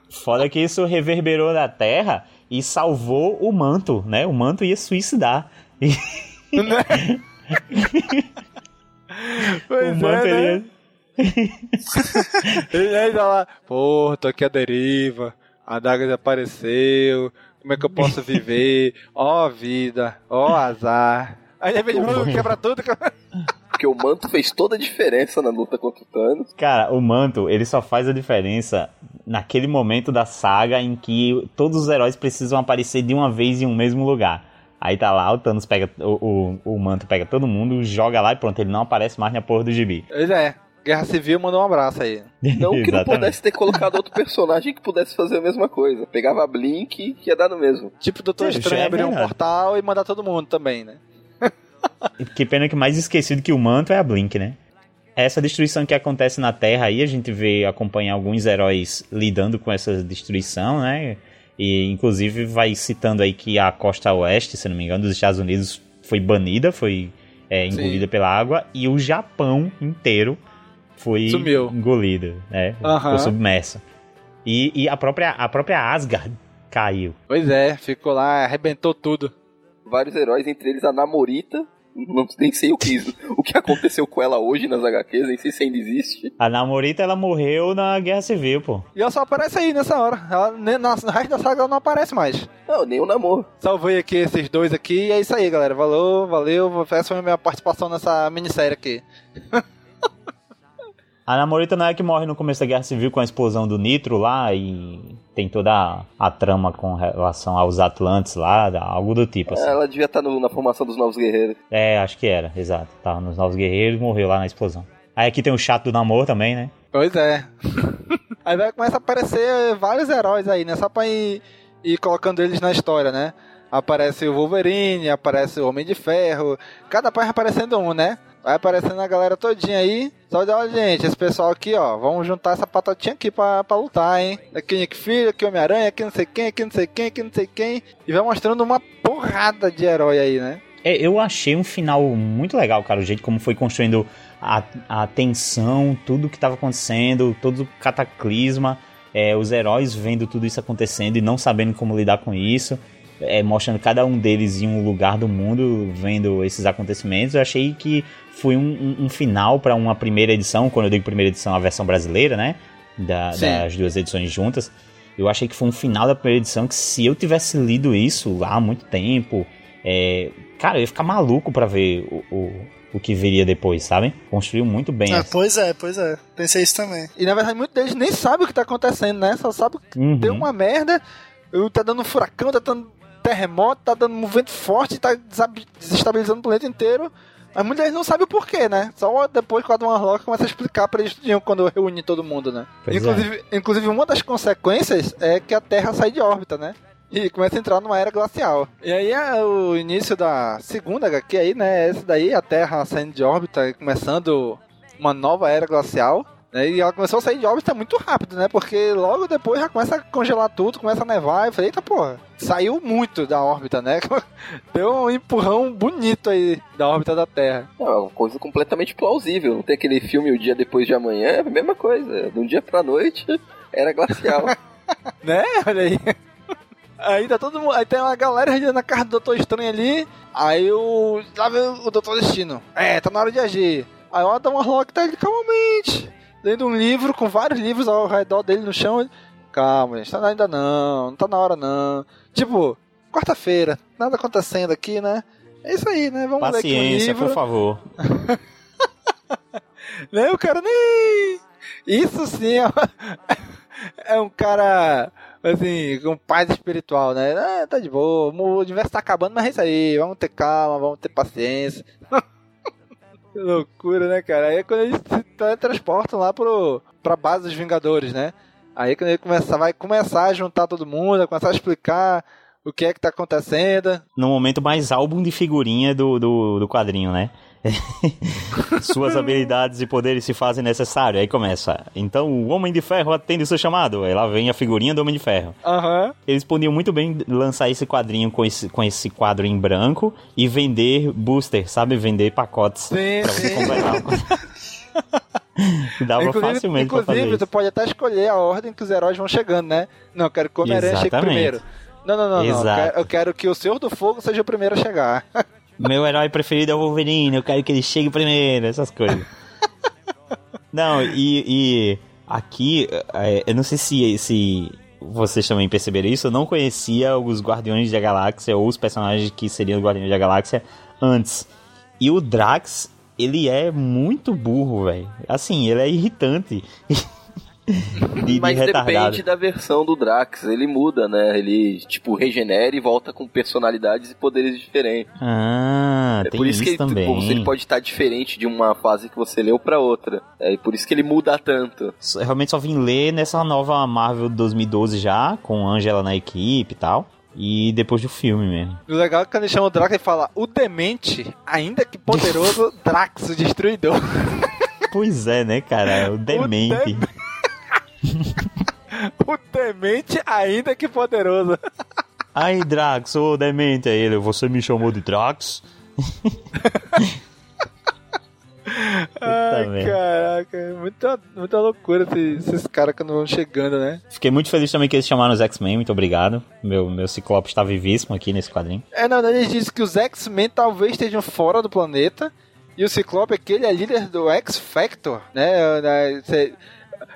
S2: Foda que isso reverberou na Terra e salvou o manto, né? O manto ia suicidar. E
S1: Né? Pois
S2: o manto
S1: é, né?
S2: ele ia...
S1: Ele tá lá, pô, tô aqui à deriva, a daga desapareceu, como é que eu posso viver? Ó vida, ó azar. Aí de repente "Uh, quebra tudo.
S4: Porque o manto fez toda a diferença na luta contra o Thanos.
S2: Cara, o manto, ele só faz a diferença naquele momento da saga em que todos os heróis precisam aparecer de uma vez em um mesmo lugar. Aí tá lá, o Thanos pega, o, o, o manto pega todo mundo, joga lá e pronto, ele não aparece mais na porra do gibi.
S1: Pois é, Guerra Civil mandou um abraço aí.
S4: Não que não pudesse ter colocado outro personagem que pudesse fazer a mesma coisa. Pegava a Blink que ia dar no mesmo.
S1: Tipo, o Doutor Estranho
S2: é
S1: abrir um portal e mandar todo mundo também, né?
S2: Que pena que mais esquecido que o manto é a Blink, né? Essa destruição que acontece na Terra aí, a gente vê acompanhar alguns heróis lidando com essa destruição, né? E inclusive vai citando aí que a costa oeste, se não me engano, dos Estados Unidos foi banida, foi é, engolida pela água, e o Japão inteiro foi
S1: Sumiu.
S2: engolido, né?
S1: Aham.
S2: Ficou submerso. E, e a, própria, a própria Asgard caiu.
S1: Pois é, ficou lá, arrebentou tudo.
S4: Vários heróis, entre eles a Namorita, Não, nem sei o que, o que aconteceu com ela hoje nas HQs, nem sei se ainda existe.
S2: A Namorita, ela morreu na Guerra Civil, pô.
S1: E ela só aparece aí nessa hora. Ela, na, no resto da saga ela não aparece mais.
S4: Não, nem o namoro.
S1: Salvei aqui esses dois aqui e é isso aí, galera. Valeu, valeu. Essa foi a minha participação nessa minissérie aqui.
S2: A Namorita não é que morre no começo da Guerra Civil com a explosão do Nitro lá e tem toda a, a trama com relação aos Atlantes lá, algo do tipo, assim.
S4: Ela devia estar no- na formação dos Novos Guerreiros.
S2: É, acho que era, exato. Tava nos Novos Guerreiros e morreu lá na explosão. Aí aqui tem o chato do namoro também, né?
S1: Pois é. aí vai começar a aparecer vários heróis aí, né? Só pra ir, ir colocando eles na história, né? Aparece o Wolverine, aparece o Homem de Ferro. Cada página aparecendo um, né? Vai aparecendo a galera todinha aí. Só de olha, gente, esse pessoal aqui, ó. Vamos juntar essa patotinha aqui pra, pra lutar, hein? Aqui Nick Fury, aqui Homem-Aranha, aqui não sei quem, aqui não sei quem, aqui não sei quem. E vai mostrando uma porrada de herói aí, né?
S2: É, eu achei um final muito legal, cara, o jeito como foi construindo a, a tensão, tudo que estava acontecendo, todo o cataclisma, é, os heróis vendo tudo isso acontecendo e não sabendo como lidar com isso, é, mostrando cada um deles em um lugar do mundo, vendo esses acontecimentos. Eu achei que foi um, um- um final para uma primeira edição, quando eu digo primeira edição, a versão brasileira, né? Da- das duas edições juntas. Eu achei que foi um final da primeira edição que se eu tivesse lido isso lá há muito tempo, é, cara, eu ia ficar maluco pra ver o, o, o que viria depois, sabe? Construiu muito bem.
S3: Ah,
S2: essa-
S3: pois é, pois é. Pensei isso também.
S1: E na verdade, muitos deles nem sabem o que tá acontecendo, né? Só sabem que
S2: Uhum.
S1: deu uma merda, tá dando furacão, tá dando terremoto, tá dando um vento forte, tá desestabilizando o planeta inteiro. Mas muitos deles não sabem o porquê, né? Só depois que o Adam Warlock começa a explicar pra eles tudinho quando reúne todo mundo, né?
S2: Pois é.
S1: Inclusive, inclusive, uma das consequências é que a Terra sai de órbita, né? E começa a entrar numa era glacial. E aí é o início da segunda HQ aí, né? Esse daí, a Terra saindo de órbita e começando uma nova era glacial. Né? E ela começou a sair de órbita muito rápido, né? Porque logo depois já começa a congelar tudo, começa a nevar. Eu falei, eita porra, saiu muito da órbita, né? Deu um empurrão bonito aí da órbita da Terra.
S4: É uma coisa completamente plausível. Não tem aquele filme O Dia Depois de Amanhã, é a mesma coisa. De um dia pra noite, era glacial.
S1: Né? Olha aí. Aí tá todo mundo. Aí tem uma galera na casa do Doutor Estranho ali. Aí o. Lá vem o Doutor Destino. É, tá na hora de agir. Aí o Adam Warlock tá ali calmamente. Lendo um livro com vários livros ao redor dele no chão. Calma, gente, tá ainda não. Não tá na hora não. Tipo, quarta-feira, nada acontecendo aqui, né? É isso aí, né? Vamos ler aqui um
S2: Paciência,
S1: livro.
S2: por favor.
S1: Né? O cara nem. Isso sim é, uma- é um cara, assim, com paz espiritual, né? Ah, tá de boa, o universo tá acabando, mas é isso aí, vamos ter calma, vamos ter paciência. que loucura, né, cara? Aí é quando eles se teletransportam lá pro, pra base dos Vingadores, né? Aí quando ele começa, vai começar a juntar todo mundo, vai começar a explicar o que é que tá acontecendo.
S2: No momento mais álbum de figurinha do, do, do quadrinho, né? Suas habilidades e poderes se fazem necessários. Aí começa. Então o Homem de Ferro atende seu chamado. Aí lá vem a figurinha do Homem de Ferro.
S1: Aham.
S2: Eles podiam muito bem lançar esse quadrinho com esse, com esse quadro em branco e vender booster, sabe? Vender pacotes.
S1: Sim,
S2: pra você completar. Dava facilmente pra fazer
S1: inclusive tu pode até escolher a ordem que os heróis vão chegando, né? Não, eu quero que o Homem-Aranha chegue primeiro. Não, não, não, não. Eu quero, eu quero que o Senhor do Fogo seja o primeiro a chegar.
S2: Meu herói preferido é o Wolverine, eu quero que ele chegue primeiro, essas coisas. não, e, e aqui, é, eu não sei se, se vocês também perceberam isso, eu não conhecia os Guardiões da Galáxia ou os personagens que seriam os Guardiões da Galáxia antes. E o Drax, ele é muito burro, velho. Assim, ele é irritante. de, de
S4: Mas
S2: retardado.
S4: depende da versão do Drax. Ele muda, né? Ele, tipo, regenera e volta com personalidades e poderes diferentes.
S2: Ah,
S4: É
S2: tem
S4: por isso,
S2: isso,
S4: que
S2: também.
S4: Tipo, ele pode estar diferente de uma fase que você leu pra outra. É e por isso que ele muda tanto.
S2: Só- Realmente só vim ler nessa nova Marvel 2012 já, com Angela na equipe e tal. E depois do filme mesmo.
S1: O legal é que quando ele chama o Drax, ele fala: O demente, ainda que poderoso, Drax, o destruidor.
S2: Pois é, né, cara? O demente.
S1: o demente, ainda que poderoso.
S2: Ai, Drax, ô demente. Aí ele, você me chamou de Drax?
S1: Ai, caraca, muita, muita loucura esses, esses caras quando vão chegando, né?
S2: Fiquei muito feliz também que eles chamaram os X-Men, muito obrigado. Meu, meu Ciclope está vivíssimo aqui nesse quadrinho.
S1: É, na verdade, ele disse que os X-Men talvez estejam fora do planeta. E o Ciclope, aquele é líder do X-Factor, né?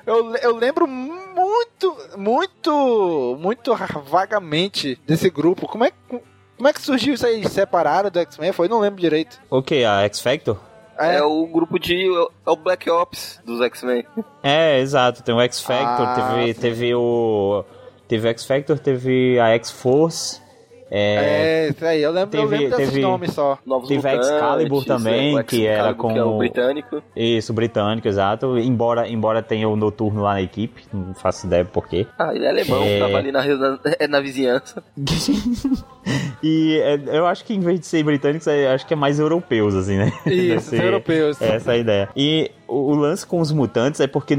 S1: Eu, eu lembro muito, muito, muito vagamente desse grupo. Como é, que- como é que surgiu isso aí? Separaram do X-Men? Foi? Não lembro direito.
S2: O que? A X-Factor?
S4: É, o grupo de. É o Black Ops dos X-Men.
S2: É, exato. Tem o X-Factor,
S1: Ah,
S2: teve,
S1: sim.
S2: teve o. Teve o X-Factor, teve a X-Force. É,
S1: É, isso aí. Eu lembro, eu
S2: teve-
S1: lembro desses
S2: teve-
S1: nomes só.
S4: Novos
S2: Teve
S4: Mutantes,
S2: Excalibur
S4: é,
S2: também,
S4: o
S2: que era
S4: Excalibur, que é o
S2: com-
S4: britânico.
S2: Isso, britânico, exato. Embora, embora tenha o Noturno lá na equipe, não faço ideia por quê.
S4: Ah, ele é alemão,
S2: É.
S4: tava ali na, na, na vizinhança.
S2: e é, eu acho que em vez de ser britânicos, eu acho que é mais europeus, assim, né?
S1: Isso,
S2: ser-
S1: europeus.
S2: Essa é a ideia. E o, o lance com os mutantes é porque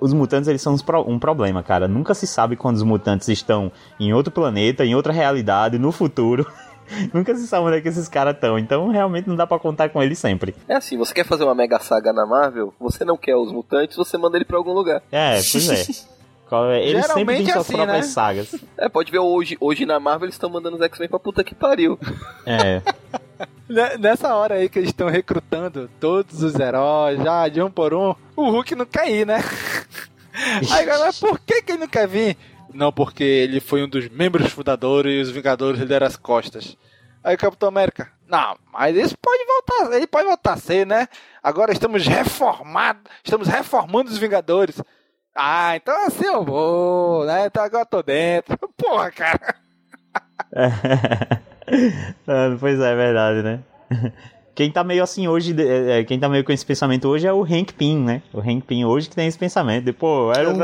S2: os mutantes eles são um problema, cara. Nunca se sabe quando os mutantes estão em outro planeta, em outra realidade, no futuro. Nunca se sabe onde é que esses caras estão. Então realmente não dá pra contar com eles sempre.
S4: É assim, você quer fazer uma mega saga na Marvel, você não quer os mutantes, você manda ele pra algum lugar.
S2: É, pois é. Qual é? Eles sempre
S1: Geralmente
S2: têm
S1: é
S2: suas
S1: assim,
S2: próprias
S1: né?
S2: sagas.
S4: É, pode ver hoje, hoje na Marvel eles estão mandando os X-Men pra puta que pariu.
S2: É.
S1: Né- Nessa hora aí que eles estão recrutando todos os heróis, já de um por um, o Hulk não quer ir, né? Aí galera, por que, que ele não quer vir? Não, porque ele foi um dos membros fundadores e os Vingadores lhe deram as costas. Aí o Capitão América, não, mas isso pode voltar, ele pode voltar a ser, né? Agora estamos reformados, estamos reformando os Vingadores. Ah, então assim eu vou, né? Então agora eu tô dentro. Porra, cara.
S2: Ah, pois é, é verdade, né? Quem tá meio assim hoje, é, é, quem tá meio com esse pensamento hoje é o Hank Pym, né? O Hank Pym hoje que tem esse pensamento. De, pô, era, um,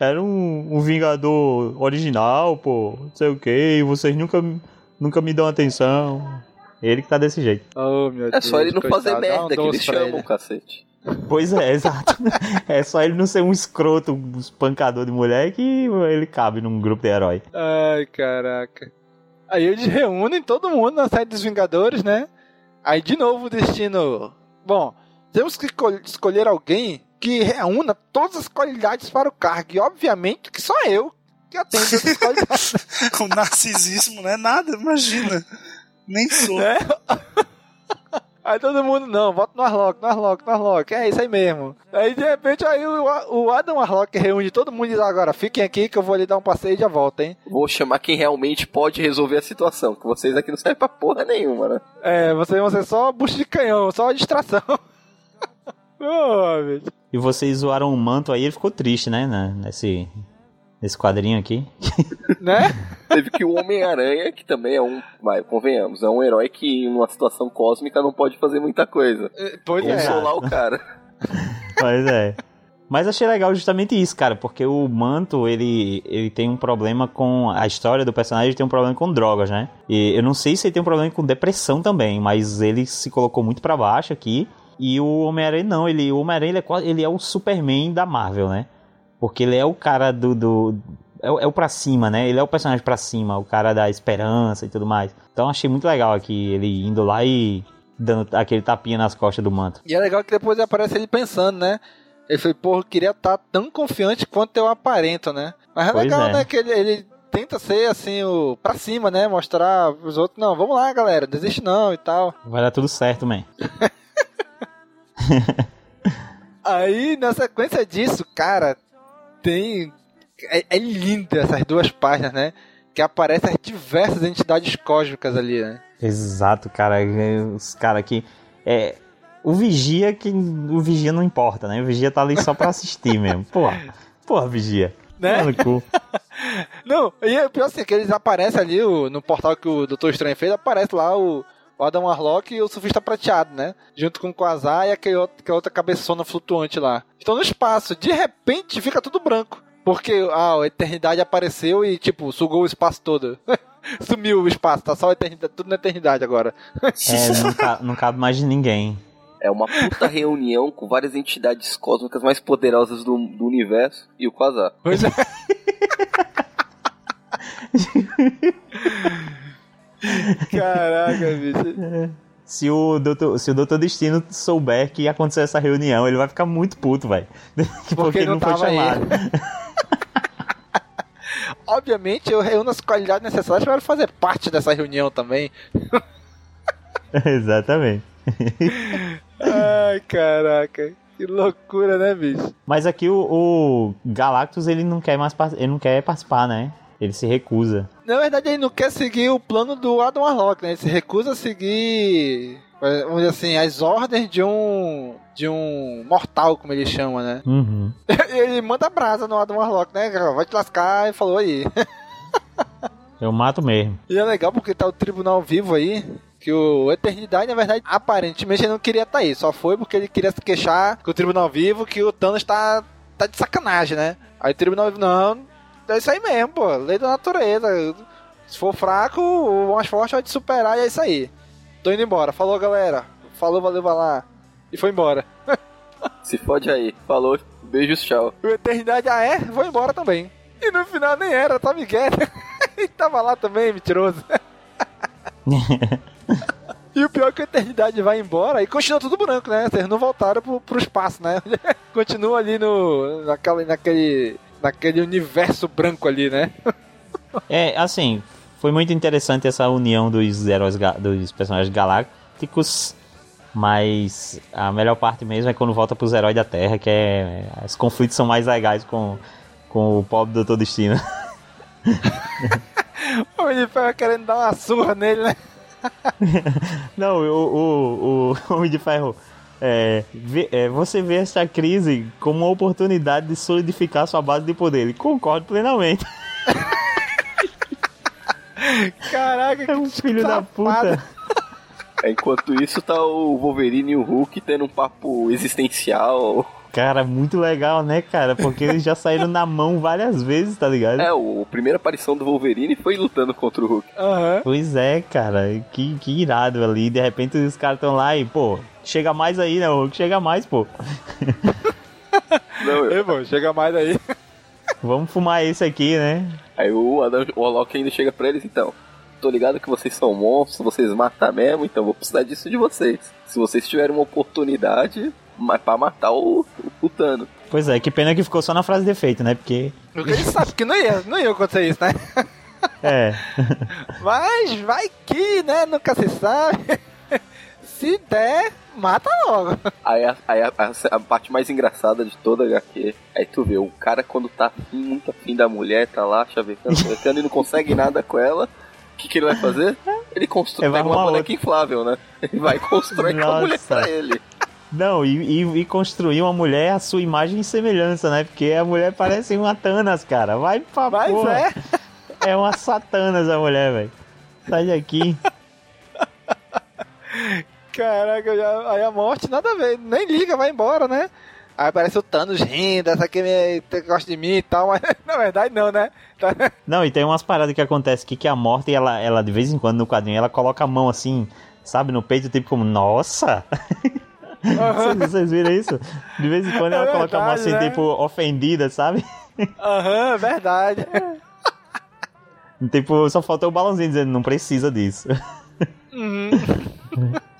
S2: era um, um Vingador original, pô, não sei o que, vocês nunca, nunca me dão atenção. Ele que tá desse jeito.
S1: Oh, meu
S4: É só ele não fazer
S1: coitado, um
S4: merda que eles
S1: pra
S4: chamam,
S1: ele.
S4: cacete.
S2: Pois é, exato. É só ele não ser um escroto, um espancador de mulher que ele cabe num grupo de herói.
S1: Ai, caraca. Aí eles reúnem todo mundo na sede dos Vingadores, né? Aí de novo o destino. Bom, temos que escol- escolher alguém que reúna todas as qualidades para o cargo. E obviamente que só eu que atendo essas qualidades.
S3: Com narcisismo não é nada, imagina. Nem sou.
S1: né? Aí todo mundo, não, voto no Arlock, no Arlock, no Arlock, é isso aí mesmo. Aí de repente aí o, o Adam Arlock reúne todo mundo e diz agora, fiquem aqui que eu vou lhe dar um passeio e já volto, hein?
S4: Vou chamar quem realmente pode resolver a situação, que vocês aqui não servem pra porra nenhuma, né?
S1: É, vocês vão ser só bucho de canhão, só distração. oh.
S2: E vocês zoaram o manto aí, ele ficou triste, né? na- Nesse, nesse quadrinho aqui.
S1: né?
S4: Teve que o Homem-Aranha, que também é um, vai, convenhamos, é um herói que em uma situação cósmica não pode fazer muita coisa.
S1: Pois é.
S4: Consolar o cara.
S2: Pois é. Mas achei legal justamente isso, cara, porque o Manto, ele, ele tem um problema com. A história do personagem tem um problema com drogas, né? E eu não sei se ele tem um problema com depressão também, mas ele se colocou muito pra baixo aqui. E o Homem-Aranha não, ele, o Homem-Aranha ele é, ele é o Superman da Marvel, né? Porque ele é o cara do. do é, o- é o pra cima, né? Ele é o personagem pra cima, o cara da esperança e tudo mais. Então achei muito legal aqui ele indo lá e dando aquele tapinha nas costas do manto.
S1: E é legal que depois aparece ele pensando, né? Ele foi, porra, eu queria estar tão confiante quanto eu aparento, né? Mas é
S2: Pois
S1: legal,
S2: é.
S1: né? Que ele, ele tenta ser assim, o pra cima, né? Mostrar pros outros, não, vamos lá, galera, desiste não e tal.
S2: Vai dar tudo certo, man.
S1: Aí, na sequência disso, cara, tem. É, é lindo essas duas páginas, né? Que aparecem as diversas entidades cósmicas ali, né?
S2: Exato, cara. É, Os caras aqui. É, o vigia que. O vigia não importa, né? O vigia tá ali só pra assistir mesmo. Porra, porra, vigia.
S1: Né?
S2: Cu.
S1: Não, e é pior assim, que eles aparecem ali o- no portal que o Doutor Estranho fez, aparece lá o, o Adam Warlock e o Surfista Prateado, né? Junto com o Quasar e aquele outro, aquela outra cabeçona flutuante lá. Estão no espaço, de repente fica tudo branco. Porque ah, a eternidade apareceu e, tipo, sugou o espaço todo. Sumiu o espaço, tá só a eternidade, tudo na eternidade agora.
S2: É, não, ca- não cabe mais de ninguém.
S4: É uma puta reunião com várias entidades cósmicas mais poderosas do, do universo e o Quasar.
S1: Pois é. Caraca, bicho.
S2: se o, doutor, se o Doutor Destino souber que aconteceu essa reunião, ele vai ficar muito puto, velho. Porque, ele não, foi chamado.
S1: Obviamente, eu reúno as qualidades necessárias para fazer parte dessa reunião também.
S2: Exatamente.
S1: Ai, caraca. Que loucura, né, bicho?
S2: Mas aqui o, o Galactus, ele não quer mais ele não quer participar, né? Ele se recusa.
S1: Na verdade, ele não quer seguir o plano do Adam Warlock, né? Ele se recusa a seguir, eh, vamos dizer assim, as ordens de um de um mortal, como ele chama, né?
S2: Uhum.
S1: Ele manda brasa no Adam Warlock, né? Vai te lascar e falou aí.
S2: Eu mato mesmo.
S1: E é legal porque tá o tribunal vivo aí. Que o Eternidade, na verdade, aparentemente ele não queria estar aí. Só foi porque ele queria se queixar com o tribunal vivo que o Thanos tá, tá de sacanagem, né? Aí o tribunal vivo, não, é isso aí mesmo, pô. Lei da natureza. Se for fraco, o mais forte vai te superar e é isso aí. Tô indo embora. Falou, galera. Falou, valeu, vai lá. E foi embora.
S4: Se fode aí. Falou, beijos, tchau.
S1: O Eternidade, ah é? Vou embora também. E no final nem era, tá Miguel. e tava lá também, mentiroso. E o pior é que a eternidade vai embora e continua tudo branco, né? Vocês não voltaram pro, pro espaço, né? continua ali no. Naquela, naquele. Naquele universo branco ali, né?
S2: É, assim, foi muito interessante essa união dos heróis, dos personagens galácticos, mas a melhor parte mesmo é quando volta pros heróis da Terra, que é. Os conflitos são mais legais com, com o pobre Doutor Destino.
S1: O Homem querendo dar uma surra nele, né?
S2: Não, o, o, o Homem de Ferro. É, vê- é, você vê essa crise como uma oportunidade de solidificar sua base de poder. Ele concordo plenamente.
S1: Caraca,
S2: É um filho da puta.
S4: Enquanto isso, tá o Wolverine e o Hulk tendo um papo existencial.
S2: Cara, muito legal, né, cara? Porque eles já saíram na mão várias vezes, tá ligado?
S4: É, o, a primeira aparição do Wolverine foi lutando contra o Hulk.
S1: Aham.
S2: Pois é, cara, que, que irado ali. De repente os caras estão lá e, pô, chega mais aí, né? O Hulk chega mais, pô.
S4: Não, eu-
S1: Ei, pô, chega mais aí.
S2: Vamos fumar esse aqui, né?
S4: Aí o, Adam, o Alok ainda chega pra eles, então. Tô ligado que vocês são monstros, vocês matam mesmo, então vou precisar disso de vocês. Se vocês tiverem uma oportunidade ma- pra matar o, o, Thanos.
S2: Pois é, que pena que ficou só na frase de efeito, né? Porque.
S1: Porque ele sabe que não ia, não ia acontecer isso, né?
S2: É.
S1: Mas vai que, né? Nunca se sabe. Se der, mata logo.
S4: Aí, a, aí a, a- a parte mais engraçada de toda a HQ, aí tu vê, o cara quando tá afim, muito afim da mulher, tá lá chavecando, chavecando e não consegue nada com ela, o que, que ele vai fazer? Ele constrói uma boneca inflável, né? Ele vai construir com a mulher pra ele.
S2: Não, e, e, e construir uma mulher à sua imagem e semelhança, né? Porque a mulher parece uma Thanas, cara. Vai pra
S1: Mas
S2: porra.
S1: é.
S2: É uma Satanas a mulher, velho. Sai daqui.
S1: Caraca, já- aí a morte nada a ver, nem liga, vai embora, né? Aí aparece o Thanos rindo, essa aqui me, te- gosta de mim e tal, mas na verdade não, né? Tá-
S2: Não, e tem umas paradas que acontecem aqui que a morte, ela, ela de vez em quando no quadrinho, ela coloca a mão assim, sabe, no peito, tipo como, nossa! Vocês, vocês viram isso? De vez em quando ela
S1: É
S2: coloca a mão assim,
S1: verdade, né?
S2: tipo, ofendida, sabe?
S1: Aham, verdade.
S2: Tipo, só faltou o balãozinho dizendo, não precisa disso.
S1: Uhum.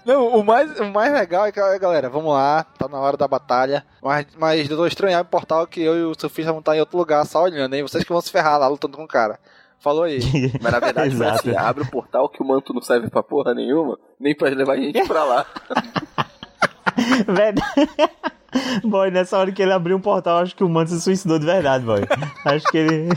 S1: Não, o mais, o mais legal é que, galera, vamos lá, tá na hora da batalha. Mas, mas Doutor Estranho abre o portal que eu e o Surfista vão estar em outro lugar só olhando, hein? Vocês que vão se ferrar lá lutando com o cara. Falou aí.
S4: Mas na verdade
S2: Exato.
S4: assim, abre o portal que o manto não serve pra porra nenhuma, nem pra levar a gente pra lá.
S2: Verdade. Boy, nessa hora que ele abriu um portal, acho que o Manto se suicidou de verdade, boy. Acho que ele.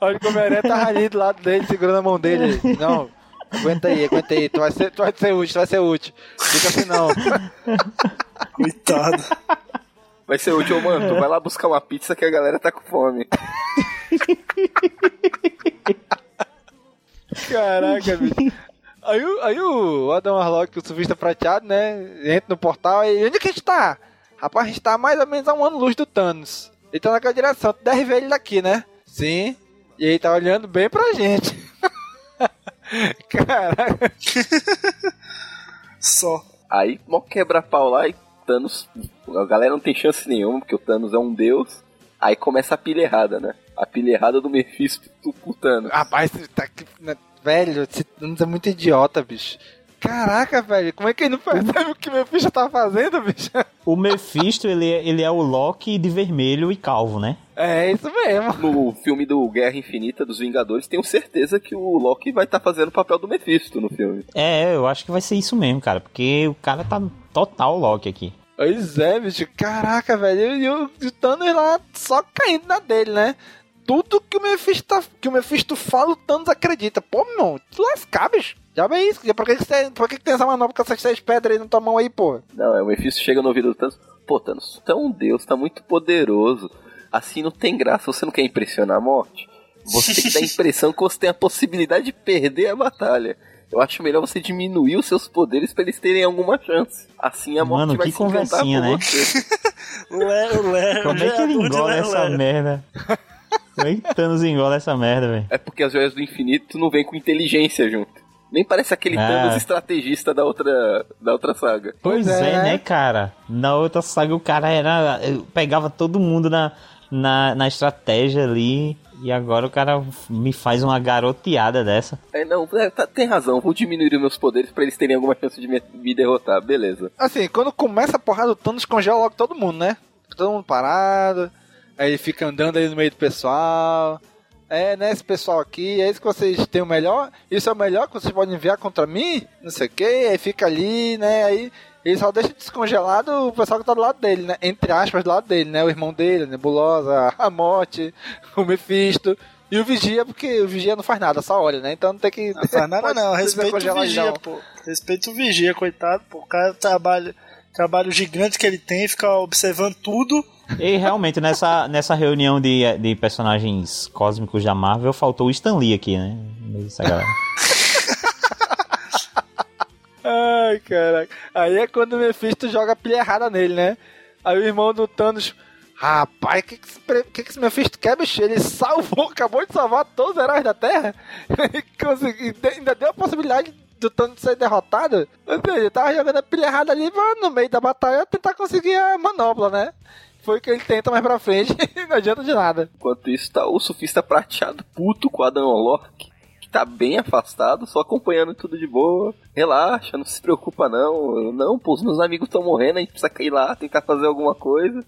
S1: Olha como o Homem-Aranha tava ali do lado dele, segurando a mão dele. Não, aguenta aí, aguenta aí. Tu vai ser, tu vai ser útil, tu vai ser útil. Fica assim não.
S3: Coitado.
S4: Vai ser útil, ô, manto, vai lá buscar uma pizza que a galera tá com fome.
S1: Caraca, bicho. Aí, o- aí o Adam Warlock, o surfista prateado, né? Entra no portal e onde que a gente tá? Rapaz, a gente tá mais ou menos a um ano luz do Thanos. Ele tá naquela direção, tu deve ver ele daqui, né? Sim. E ele tá olhando bem pra gente. Caraca.
S3: Só.
S4: Aí, mó quebra-pau lá e Thanos. A galera não tem chance nenhuma, porque o Thanos é um deus. Aí começa a pilha errada, né? A pilha errada do Mephisto pro Thanos.
S1: Rapaz, tá aqui, né? Velho, esse Thanos é muito idiota, bicho. Caraca, velho, como é que ele não percebe o que meu ficha tá fazendo, bicho?
S2: O Mephisto, ele é, ele é o Loki de vermelho e calvo, né?
S1: É isso mesmo.
S4: No filme do Guerra Infinita dos Vingadores, tenho certeza que o Loki vai estar fazendo o papel do Mephisto no filme.
S2: É, eu acho que vai ser isso mesmo, cara. Porque o cara tá total Loki aqui.
S1: Pois é, bicho. Caraca, velho. E o, e o Thanos lá só caindo na dele, né? Tudo que o Mephisto, tá- que o Mephisto fala, o Thanos acredita. Pô, meu irmão, te lascar, bicho. Já vê isso. Pra que, que, você, pra que, que tem essa manobra com essas seis pedras aí na tua mão aí, pô?
S4: Não, é o Mephisto chega no ouvido do Thanos. Pô, Thanos, tu é um deus, tá muito poderoso. Assim não tem graça, você não quer impressionar a morte? Você tem que dar a impressão que você tem a possibilidade de perder a batalha. Eu acho melhor você diminuir os seus poderes pra eles terem alguma chance. Assim a morte
S2: Mano,
S4: vai
S2: que
S4: se
S2: conversinha,
S4: por
S2: né?
S4: você.
S3: Léo,
S2: Como é que ele
S3: Léo,
S2: essa merda? Como é que Thanos engola essa merda, velho?
S4: É porque as joias do infinito não vem com inteligência junto. Nem parece aquele
S2: Ah.
S4: Thanos estrategista da outra, da outra saga.
S2: Pois é,
S1: é.
S2: né, cara? Na outra saga o cara era. pegava todo mundo na, na, na estratégia ali. E agora o cara me faz uma garoteada dessa.
S4: É, não, é, tá- tem razão, vou diminuir os meus poderes pra eles terem alguma chance de me, me derrotar, beleza.
S1: Assim, quando começa a porrada, o Thanos congela logo todo mundo, né? Todo mundo parado. Aí ele fica andando aí no meio do pessoal. É, né, esse pessoal aqui, é isso que vocês têm o melhor? Isso é o melhor que vocês podem enviar contra mim? Não sei o que, aí fica ali, né? Aí ele só deixa descongelado o pessoal que tá do lado dele, né? Entre aspas, do lado dele, né? O irmão dele, a Nebulosa, a Morte, o Mephisto. E o Vigia, porque o Vigia não faz nada, só olha, né? Então não tem que.
S3: Não faz nada não, respeita o vigia, pô. Respeita o vigia, coitado, pô. O cara trabalha, trabalho gigante que ele tem, fica observando tudo.
S2: E realmente, nessa, nessa reunião de, de personagens cósmicos da Marvel, faltou o Stan Lee aqui, né? Essa galera.
S1: Ai, caraca. Aí é quando o Mephisto joga a pilha errada nele, né? Aí o irmão do Thanos. Rapaz, o que, que, esse que, que esse Mephisto quer, bicho? Ele salvou, acabou de salvar todos os heróis da Terra. E consegui- ainda deu a possibilidade do Thanos ser derrotado. Ou seja, ele tava jogando a pilha errada ali pra, no meio da batalha tentar conseguir a manopla, né? Foi o que ele tenta mais pra frente e não adianta de nada.
S4: Enquanto isso, tá o surfista prateado puto com o Adam Warlock, que tá bem afastado, só acompanhando tudo de boa. Relaxa, não se preocupa não. Não, pô, os meus amigos estão morrendo, a gente precisa cair lá, tentar fazer alguma coisa.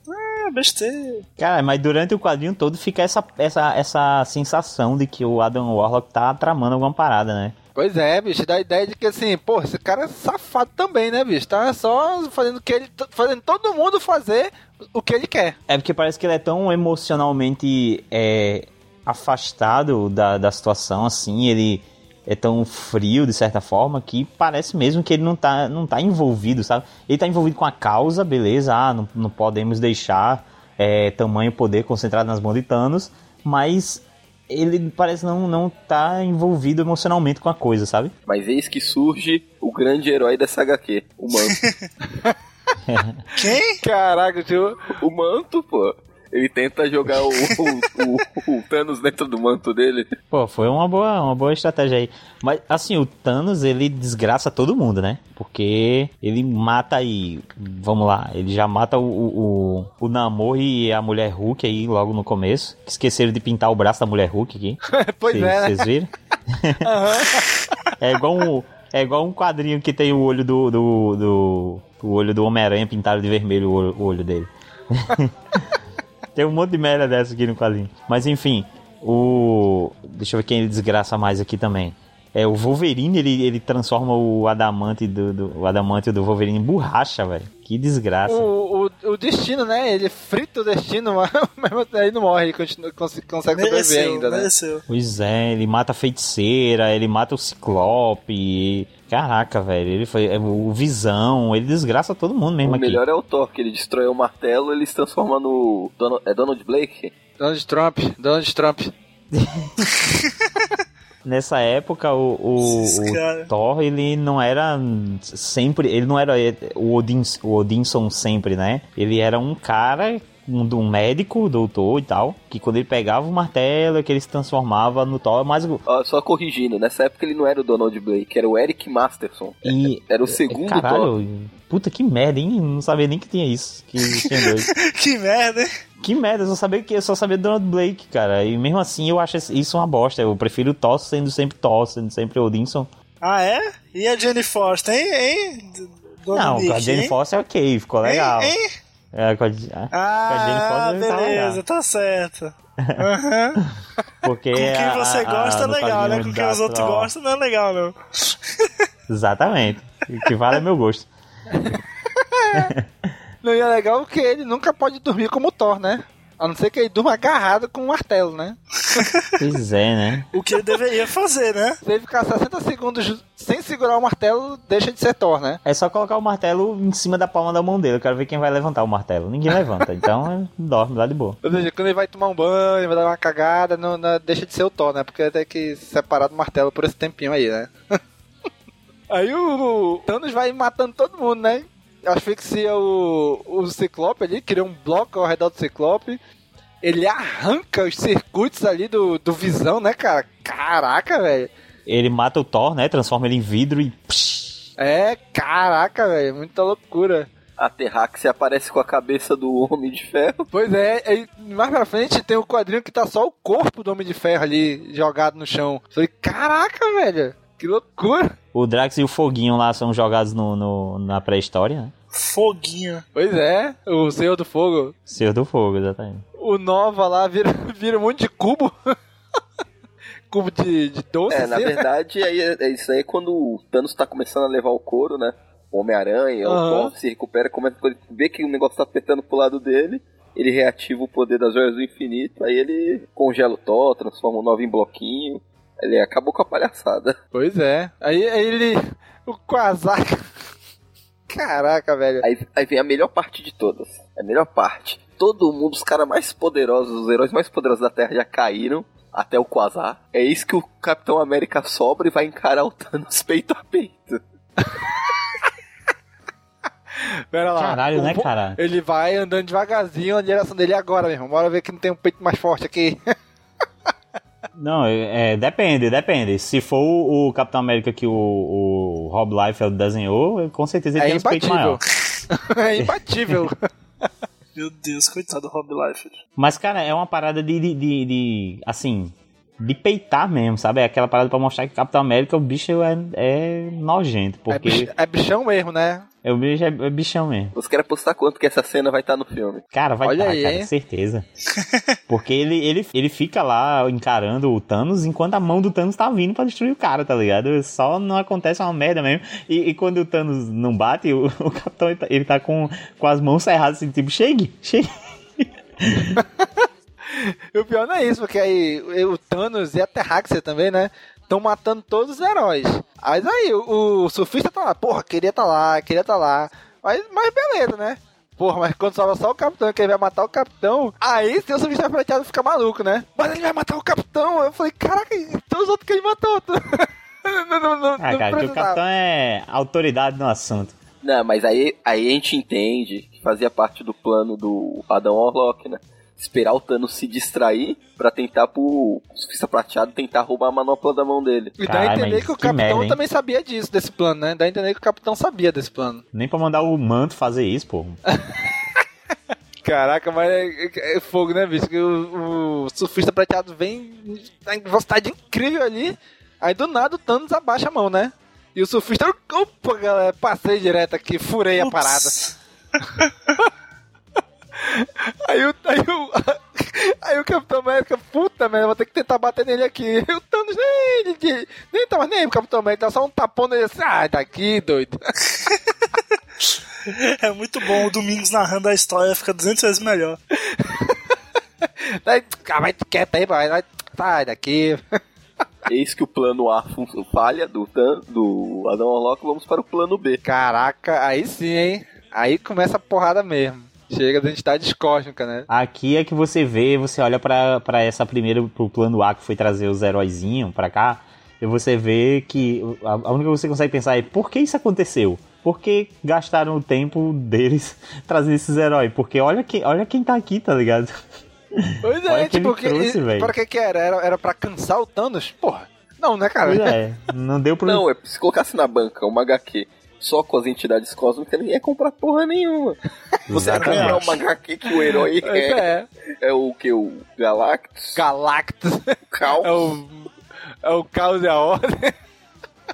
S3: É, besteira.
S2: Cara, mas durante o quadrinho todo fica essa, essa, essa sensação de que o Adam Warlock tá tramando alguma parada, né?
S1: Pois é, bicho, dá a ideia de que assim, pô, esse cara é safado também, né, bicho? Tá só fazendo que ele. fazendo todo mundo fazer o que ele quer.
S2: É porque parece que ele é tão emocionalmente é, afastado da, da situação, assim, ele é tão frio, de certa forma, que parece mesmo que ele não tá, não tá envolvido, sabe? Ele tá envolvido com a causa, beleza, ah, não, não podemos deixar é, tamanho poder concentrado nas mãos de Thanos, mas ele parece não, não tá envolvido emocionalmente com a coisa, sabe?
S4: Mas eis que surge o grande herói dessa HQ, o Manto.
S3: Quem?
S1: Caraca,
S4: o Manto, pô. Ele tenta jogar o, o, o- o Thanos dentro do manto dele.
S2: Pô, foi uma boa, uma boa estratégia aí. Mas, assim, o Thanos, ele desgraça todo mundo, né? Porque ele mata aí. Vamos lá, ele já mata o, o, o, Namor e a mulher Hulk aí logo no começo. Que esqueceram de pintar o braço da mulher Hulk aqui.
S1: Pois
S2: Cês-
S1: é?
S2: Vocês viram? é igual um. É igual um quadrinho que tem o olho do. do, do o olho do Homem-Aranha pintado de vermelho, o olho, o olho dele. Tem um monte de merda dessa aqui no quadrinho. Mas enfim, o. Deixa eu ver quem ele desgraça mais aqui também. É, o Wolverine, ele, ele transforma o adamante do, do, o adamante do Wolverine em borracha, velho. Que desgraça.
S1: O, o, o destino, né? Ele frita o destino, mas aí não morre, ele continua, cons- consegue sobreviver
S3: Mereceu,
S1: ainda, né?
S3: mereceu.
S2: Pois é, ele mata a feiticeira, ele mata o Ciclope. Caraca, velho, ele foi. é, O Visão, ele desgraça todo mundo mesmo
S4: o
S2: aqui.
S4: melhor é o Thor, que ele destrói o martelo ele se transforma no. Donald, é Donald Blake?
S1: Donald Trump, Donald Trump.
S2: Nessa época, o, o, o Thor, ele não era sempre. Ele não era o, Odin, o Odinson sempre, né? Ele era um cara, um, um médico, doutor e tal, que quando ele pegava o martelo, é que ele se transformava no Thor. Mas o-
S4: Ó, só corrigindo, nessa época ele não era o Donald Blake, era o Eric Masterson.
S2: E,
S4: Era o segundo Thor.
S2: Caralho, puta que merda, hein? Não sabia nem que tinha isso. Que tinha dois.
S3: que merda, hein?
S2: que merda, eu só sabia que eu só sabia do Donald Blake, cara. E mesmo assim eu acho isso uma bosta. Eu prefiro o Thor sendo sempre Thor, sendo sempre Odinson.
S3: Ah, é? E a Jenny Foster, hein? hein?
S2: Não, a Jane
S3: hein?
S2: Foster ok, ficou legal.
S3: Hein? hein?
S2: É, com a, com a
S3: Ah,
S2: Jane Foster tá
S3: beleza, tá certo. Aham.
S2: Porque
S3: Com quem você
S2: a-
S3: gosta
S2: a-
S3: é legal, né? Com quem os outros gostam não é legal, não.
S2: Exatamente. O que vale é meu gosto.
S1: Não, e é legal que ele nunca pode dormir como o Thor, né? A não ser que ele durma agarrado com um martelo, né?
S2: Pois é, né?
S3: O que ele deveria fazer, né?
S1: Se ele ficar 60 segundos sem segurar o martelo, deixa de ser Thor, né?
S2: É só colocar o martelo em cima da palma da mão dele. Eu quero ver quem vai levantar o martelo. Ninguém levanta. Então, dorme lá de boa.
S1: Ou seja, quando ele vai tomar um banho, vai dar uma cagada, não, não- deixa de ser o Thor, né? Porque tem que se separar do martelo por esse tempinho aí, né? aí o Thanos vai matando todo mundo, né? Asfixia o, o Ciclope ali, cria um bloco ao redor do Ciclope. Ele arranca os circuitos ali do, do Visão, né, cara? Caraca, velho.
S2: Ele mata o Thor, né? Transforma ele em vidro e. psh,
S1: É, caraca, velho. Muita loucura.
S4: A Terrax aparece com a cabeça do Homem de Ferro.
S1: Pois é, aí mais pra frente tem o quadrinho que tá só o corpo do Homem de Ferro ali jogado no chão. Falei, caraca, velho, que loucura.
S2: O Drax e o Foguinho lá são jogados no, no- na pré-história, né?
S3: Foguinho.
S1: Pois é, o Senhor do Fogo.
S2: Senhor do Fogo, exatamente.
S1: O Nova lá vira, vira um monte de cubo. cubo de, de doce.
S4: É, na
S1: assim, né?
S4: verdade, aí, é, é isso aí é quando o Thanos tá começando a levar o couro, né? O Homem-Aranha,
S1: Aham.
S4: o Thor se recupera, começa a ver que o negócio tá apertando pro lado dele. Ele reativa o poder das joias do infinito, aí ele congela o Thor, transforma o Nova em bloquinho. Ele acabou com a palhaçada.
S1: Pois é. Aí, aí ele. O Quasar. Caraca, velho.
S4: Aí, aí vem a melhor parte de todas. A melhor parte. Todo mundo, os caras mais poderosos, os heróis mais poderosos da Terra já caíram. Até o Quasar. É isso que o Capitão América sobra e vai encarar o Thanos peito a peito.
S1: Pera lá.
S2: Caralho,
S1: O
S2: né, cara?
S1: Ele vai andando devagarzinho na direção dele agora, meu irmão. Bora ver que não tem um peito mais forte aqui.
S2: Não, é, é, depende, depende. Se for o, o Capitão América que o, o Rob Liefeld desenhou, com certeza ele
S1: É
S2: tem um peito
S1: imbatível.
S2: maior.
S1: é imbatível.
S3: Meu Deus, coitado do Rob Liefeld.
S2: Mas, cara, é uma parada de, de, de- de, assim, de peitar mesmo, sabe? É aquela parada pra mostrar que o Capitão América, o bicho é, é nojento,
S1: É,
S2: porque
S1: é bichão mesmo, né?
S2: é, o bicho é, é bichão mesmo.
S4: Você quer apostar quanto que essa cena vai estar no filme?
S2: Cara, vai
S1: Olha
S2: tá, cara,
S1: hein?
S2: certeza. Porque ele, ele, ele fica lá encarando o Thanos enquanto a mão do Thanos tá vindo pra destruir o cara, tá ligado? Só não acontece uma merda mesmo. E, e quando o Thanos não bate, o, o Capitão ele tá, ele tá com, com as mãos cerradas assim, tipo, chegue, chegue.
S1: E o pior não é isso, porque aí o Thanos e a Terraxia também, né? Estão matando todos os heróis. Mas aí, o, o surfista tá lá, porra, queria tá lá, queria tá lá. Mas, mas beleza, né? Porra, mas quando sobra só o capitão, que ele vai matar o capitão, aí o surfista prateado fica maluco, né? Mas ele vai matar o capitão. Eu falei, caraca, e todos os outros que ele matou. não, não, não, não
S2: Ah, cara, que o. Capitão é autoridade no assunto.
S4: Não, mas aí, aí a gente entende que fazia parte do plano do Adão Orlock, né? Esperar o Thanos se distrair pra tentar pro surfista prateado tentar roubar a manopla da mão dele.
S1: E dá a entender que o
S2: que
S1: capitão
S2: merda,
S1: também sabia disso, desse plano, né? Dá a entender que o capitão sabia desse plano.
S2: Nem pra mandar o manto fazer isso, pô.
S1: Caraca, mas é, é- é fogo, né, bicho? Que o, o surfista prateado vem em velocidade incrível ali. Aí do nada o Thanos abaixa a mão, né? E o surfista, opa, galera, passei direto aqui, furei a parada. Aí o, aí o, aí o Capitão América, puta merda, vou ter que tentar bater nele aqui. E o Thanos nem, nem, nem tava nem aí, o Capitão América, tá só um tapão nele assim, ah, daqui, doido.
S3: É muito bom o Domingos narrando a história, fica 200 vezes melhor.
S1: Ah, vai quieto aí, vai, vai, sai daqui.
S4: Eis que o plano A falha do, do Adão Orlock, vamos para o plano B.
S1: Caraca, aí sim, hein? Aí começa a porrada mesmo. Chega da identidade cósmica, né?
S2: Aqui é que você vê, você olha pra, pra essa primeira, pro plano A que foi trazer os heróizinhos pra cá, e você vê que a, a única coisa que você consegue pensar é por que isso aconteceu? Por que gastaram o tempo deles trazendo esses heróis? Porque olha, que, olha quem tá aqui, tá ligado?
S1: Pois é,
S2: Olha que
S1: tipo,
S2: ele
S1: que,
S2: trouxe, velho.
S1: para que que era? era? Era pra cansar o Thanos? Porra. Não, né, cara?
S2: É, não deu pro.
S4: Não, é, se colocasse na banca uma HQ só com as entidades cósmicas, ninguém ia comprar porra nenhuma. Você ia comprar uma HQ que o herói
S1: Pois
S4: é,
S1: é.
S4: é o que? O Galactus?
S1: Galactus.
S4: Cal?
S1: É o. É o caos e a ordem.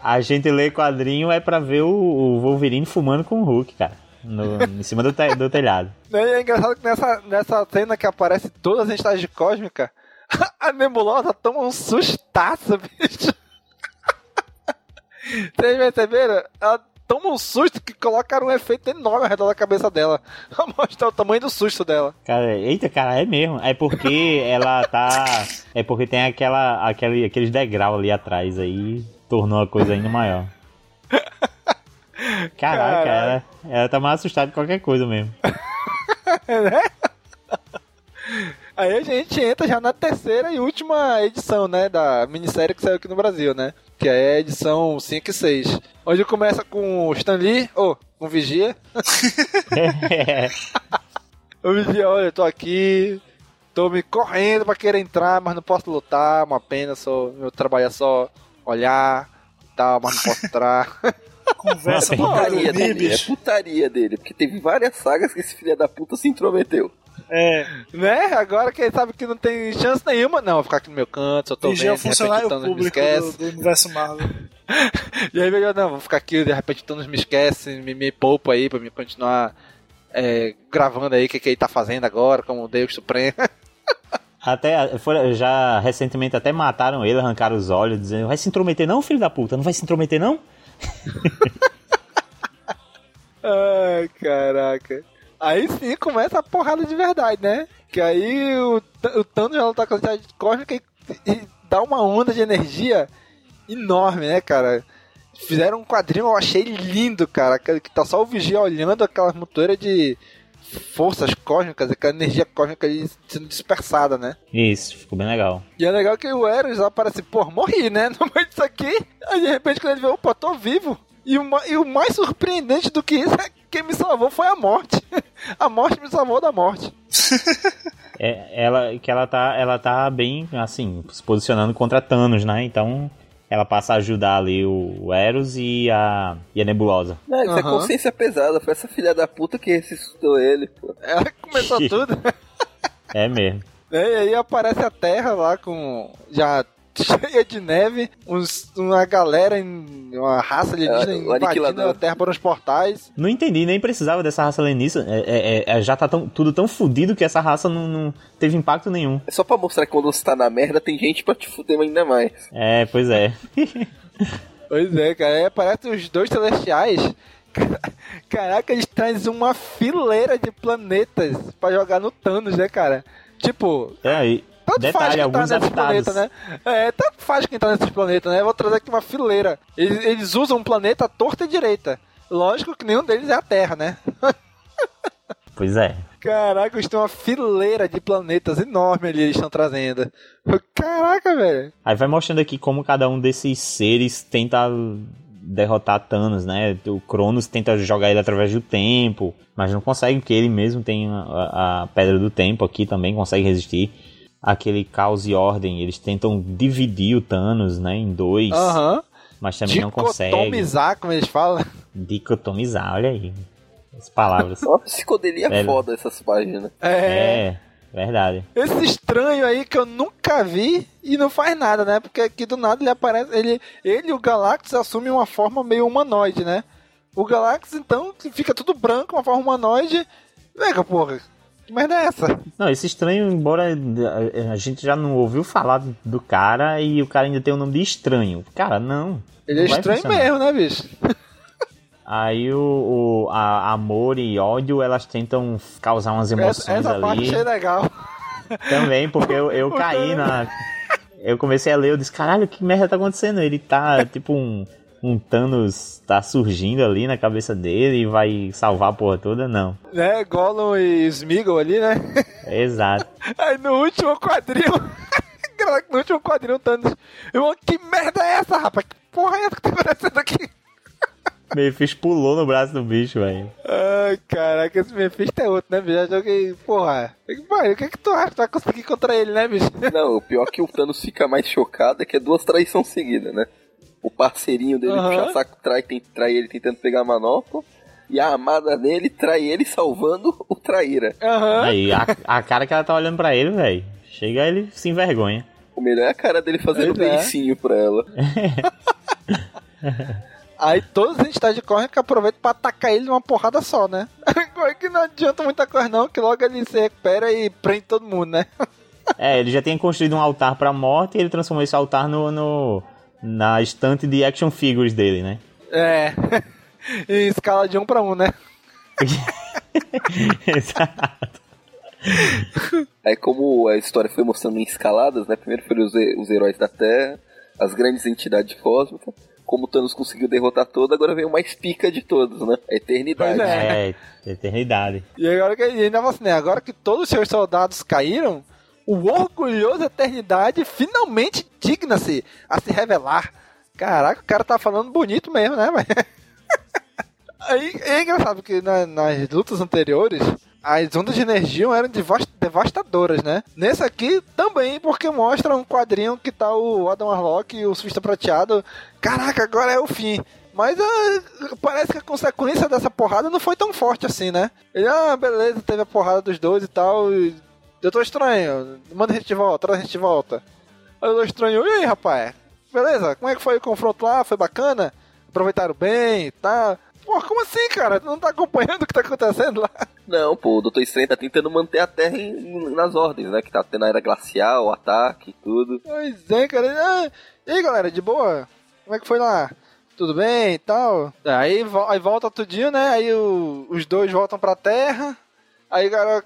S2: A gente lê quadrinho é pra ver o, o Wolverine fumando com o Hulk, cara. No, em cima do, te- do telhado.
S1: E é engraçado que nessa, nessa cena que aparece todas as entidades cósmicas, a nebulosa toma um sustaço, bicho. Vocês perceberam? Ela toma um susto que colocaram um efeito enorme ao redor da cabeça dela. Pra mostrar o tamanho do susto dela.
S2: Cara, eita, cara, é mesmo. É porque ela tá. É porque tem aquela, aquele, aqueles degrau ali atrás aí. Tornou a coisa ainda maior. Caraca, ela, ela tá mais assustada que qualquer coisa mesmo.
S1: Aí a gente entra já na terceira e última edição, né? Da minissérie que saiu aqui no Brasil, né? Que é a edição 5 e 6. Onde começa com o Stan Lee, ou com o Vigia. O Vigia, olha, eu tô aqui, tô me correndo pra querer entrar, mas não posso lutar, uma pena, sou, meu trabalho é só olhar, tal, mas não posso entrar.
S3: Conversa
S4: É putaria dele, é putaria dele, porque teve várias sagas que esse filho da puta se intrometeu.
S3: É,
S1: né? Agora que ele sabe que não tem chance nenhuma, não, vou ficar aqui no meu canto, só tô
S3: vigia é
S1: vendo, repente
S3: funcionário
S1: o Thanos me
S3: público
S1: esquece.
S3: do, do universo Marvel.
S1: E aí, melhor, não, vou ficar aqui, de repente Thanos me esquece, me, me poupa aí pra me continuar é, gravando aí o que, que ele tá fazendo agora, como Deus Supremo.
S2: Até, foi- já recentemente até mataram ele, arrancaram os olhos, dizendo: Vai se intrometer, não, filho da puta? Não vai se intrometer, não?
S1: Ai, caraca. Aí sim começa a porrada de verdade, né? Que aí o, o Thanos já luta com a cidade cósmica e, e dá uma onda de energia enorme, né, cara? Fizeram um quadrinho, eu achei lindo, cara. Que que tá só o Vigia olhando aquela montoeira de forças cósmicas, aquela energia cósmica ali sendo dispersada, né?
S2: Isso, ficou bem legal.
S1: E é legal que o Eros aparece, pô, morri, né? No meio disso aqui. Aí de repente quando ele vê, opa, tô vivo. E o, e o mais surpreendente do que isso é que quem me salvou foi a morte. A morte me salvou da morte.
S2: É, ela, que ela tá, ela tá bem, assim, se posicionando contra Thanos, né? Então ela passa a ajudar ali o, o Eros e a, e a Nebulosa.
S4: Não, isso é
S1: Aham.
S4: consciência pesada, foi essa filha da puta que ressuscitou ele, pô.
S1: Ela começou tudo.
S2: É mesmo.
S1: E aí aparece a Terra lá com. já cheia de neve, uns- uma galera, em, uma raça alienígena
S4: É,
S1: invadindo a Terra por uns portais.
S2: Não entendi, nem precisava dessa raça alienígena. É, é- é- já tá tão- tudo tão fudido que essa raça não, não teve impacto nenhum.
S4: É só pra mostrar que quando você tá na merda, tem gente pra te fuder ainda mais.
S2: É, pois é.
S1: Pois é, cara. Aí aparecem os dois celestiais. Caraca, eles trazem uma fileira de planetas pra jogar no Thanos, né, cara? Tipo,
S2: É, e
S1: tanto faz
S2: detalhe,
S1: quem tá nesses
S2: habitados.
S1: planetas, né? É, tanto faz quem tá nesses planetas, né? Eu vou trazer aqui uma fileira. Eles, eles usam um planeta torta e direita. Lógico que nenhum deles é a Terra, né?
S2: Pois é.
S1: Caraca, eles têm uma fileira de planetas enorme ali, eles estão trazendo. Caraca, velho.
S2: Aí vai mostrando aqui como cada um desses seres tenta derrotar Thanos, né? O Cronos tenta jogar ele através do tempo, mas não consegue, porque ele mesmo tem a, a Pedra do Tempo aqui também, consegue resistir. Aquele Caos e Ordem, eles tentam dividir o Thanos, né, em dois,
S1: Aham.
S2: mas também não conseguem.
S1: Dicotomizar, como eles falam.
S2: Dicotomizar, olha aí. As palavras.
S4: Uma psicodelia
S2: Velho.
S4: foda essas páginas.
S1: É.
S2: é, verdade.
S1: Esse estranho aí que eu nunca vi e não faz nada, né? Porque aqui do nada ele aparece. Ele, ele e o Galactus assumem uma forma meio humanoide, né? O Galactus, então, fica tudo branco, uma forma humanoide. Vega, porra. Que merda é essa?
S2: Não, esse estranho, embora a- a gente já não ouviu falar do cara e o cara ainda tem o nome de estranho. Cara, não.
S1: Ele é
S2: Não vai
S1: estranho
S2: funcionar.
S1: mesmo, né, bicho?
S2: Aí o, o- amor e ódio, elas tentam causar umas
S1: Essa,
S2: emoções
S1: essa parte
S2: ali.
S1: achei legal.
S2: Também, porque eu, eu caí na. Eu comecei a ler, eu disse, caralho, que merda tá acontecendo? Ele tá tipo um. Um Thanos tá surgindo ali na cabeça dele e vai salvar a porra toda? Não.
S1: Né? Gollum e Smeagol ali, né?
S2: Exato.
S1: Aí no último quadrinho. no último quadrinho, o Thanos. Eu, que merda é essa, rapaz? Que porra é essa que tá acontecendo aqui?
S2: Mephisto pulou no braço do bicho, velho.
S1: Ai, caraca, esse Mephisto é outro, né, bicho? Já joguei, porra. Vai, o que é que tu acha que tu vai conseguir contra ele, né, bicho?
S4: Não, o pior é que o Thanos fica mais chocado é que é duas traições seguidas, né? O parceirinho dele
S1: Aham.
S4: puxa saco trai, tem, trai ele tentando pegar a manopla. E a amada dele trai ele salvando o traíra.
S1: Aham.
S2: Aí, a, a cara que ela tá olhando pra ele, velho. Chega ele se envergonha.
S4: O melhor é a cara dele fazendo
S1: Pois é.
S4: beicinho pra ela.
S1: Aí todos os entidades correm que aproveitam pra atacar ele numa porrada só, né? Agora que não adianta muita coisa não, que logo ele se recupera e prende todo mundo, né?
S2: É, ele já tinha construído um altar pra morte e ele transformou esse altar no, no- na estante de action figures dele, né?
S1: É. em escala de um pra um, né?
S2: Exato.
S4: Aí como a história foi mostrando em escaladas, né? Primeiro foram os, os heróis da Terra, as grandes entidades cósmicas. Como o Thanos conseguiu derrotar todo, agora veio o mais pica de todos, né? A eternidade.
S1: Pois
S2: É, eternidade.
S1: E agora que ainda assim, né? Agora que todos os seus soldados caíram, o orgulhoso Eternidade finalmente digna-se a se revelar. Caraca, o cara tá falando bonito mesmo, né, mas... Aí é engraçado porque na- nas lutas anteriores as ondas de energia eram devas- devastadoras, né? Nesse aqui também, porque mostra um quadrinho que tá o Adam Warlock e o Surfista Prateado. Caraca, agora é o fim. Mas ah, parece que a consequência dessa porrada não foi tão forte assim, né? Ele, ah, beleza, teve a porrada dos dois e tal. E... Eu tô estranho, manda a gente de volta, traz a gente de volta. Aí eu tô estranho, e aí, rapaz? Beleza, como é que foi o confronto lá? Foi bacana? Aproveitaram bem e tal? Pô, como assim, cara? Tu não tá acompanhando o que tá acontecendo lá?
S4: Não, pô, o Doutor Estranho tá tentando manter a Terra em- nas ordens, né? Que tá tendo a era glacial, ataque e tudo.
S1: Pois é, cara. Ah, e aí, galera, de boa? Como é que foi lá? Tudo bem e tal? Aí, aí volta tudinho, né? Aí o- os dois voltam pra terra. Aí, cara,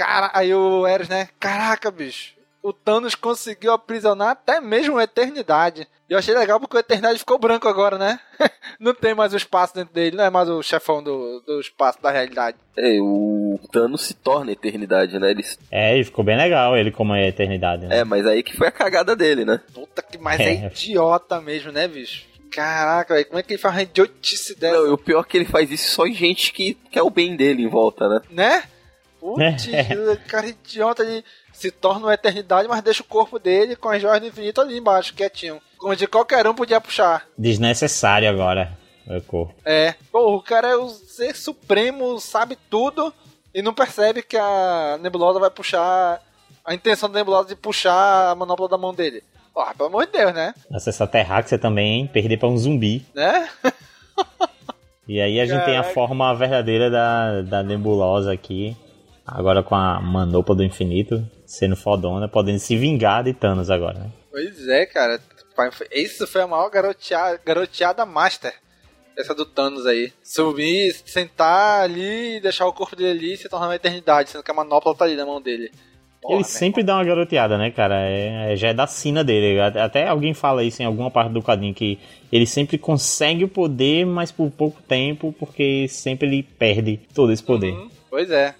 S1: cara, aí o Eros, né? Caraca, bicho. O Thanos conseguiu aprisionar até mesmo a Eternidade. E eu achei legal porque o Eternidade ficou branco agora, né? não tem mais o espaço dentro dele, não é mais o chefão do, do espaço da realidade.
S4: É, o Thanos se torna a eternidade, né? Ele...
S2: É, e ficou bem legal ele como é a eternidade, né?
S4: É, mas aí que foi a cagada dele, né?
S1: Puta que mais é,
S2: É.
S1: idiota mesmo, né, bicho? Caraca, velho, como é que ele faz uma idiotice dessa?
S4: Não, o pior é que ele faz isso só em gente que quer o bem dele em volta, né?
S1: Né? Putz,
S2: É.
S1: cara idiota, ele se torna uma eternidade, mas deixa o corpo dele com as joias do infinito ali embaixo, quietinho. Onde qualquer um podia puxar.
S2: Desnecessário agora o corpo.
S1: É. Pô, o cara é o ser supremo, sabe tudo e não percebe que a nebulosa vai puxar. A intenção da nebulosa de puxar a manopla da mão dele. Ó, pelo amor de Deus, né?
S2: Essa terráquea também, perder pra um zumbi.
S1: Né?
S2: E aí a gente tem a
S1: Caraca.
S2: forma verdadeira da, da nebulosa aqui. Agora com a manopla do infinito, sendo fodona, podendo se vingar de Thanos agora, né?
S1: Pois é, cara. Isso foi a maior garoteada, garoteada master. Essa do Thanos aí. Subir, sentar ali e deixar o corpo dele ali e se tornar uma eternidade, sendo que a manopla tá ali na mão dele. Porra,
S2: ele sempre dá uma garoteada, né, cara? É, é- já é da sina dele. Até- Até alguém fala isso em alguma parte do quadrinho, que ele sempre consegue o poder, mas por pouco tempo, porque sempre ele perde todo esse poder.
S1: Uhum. Pois é.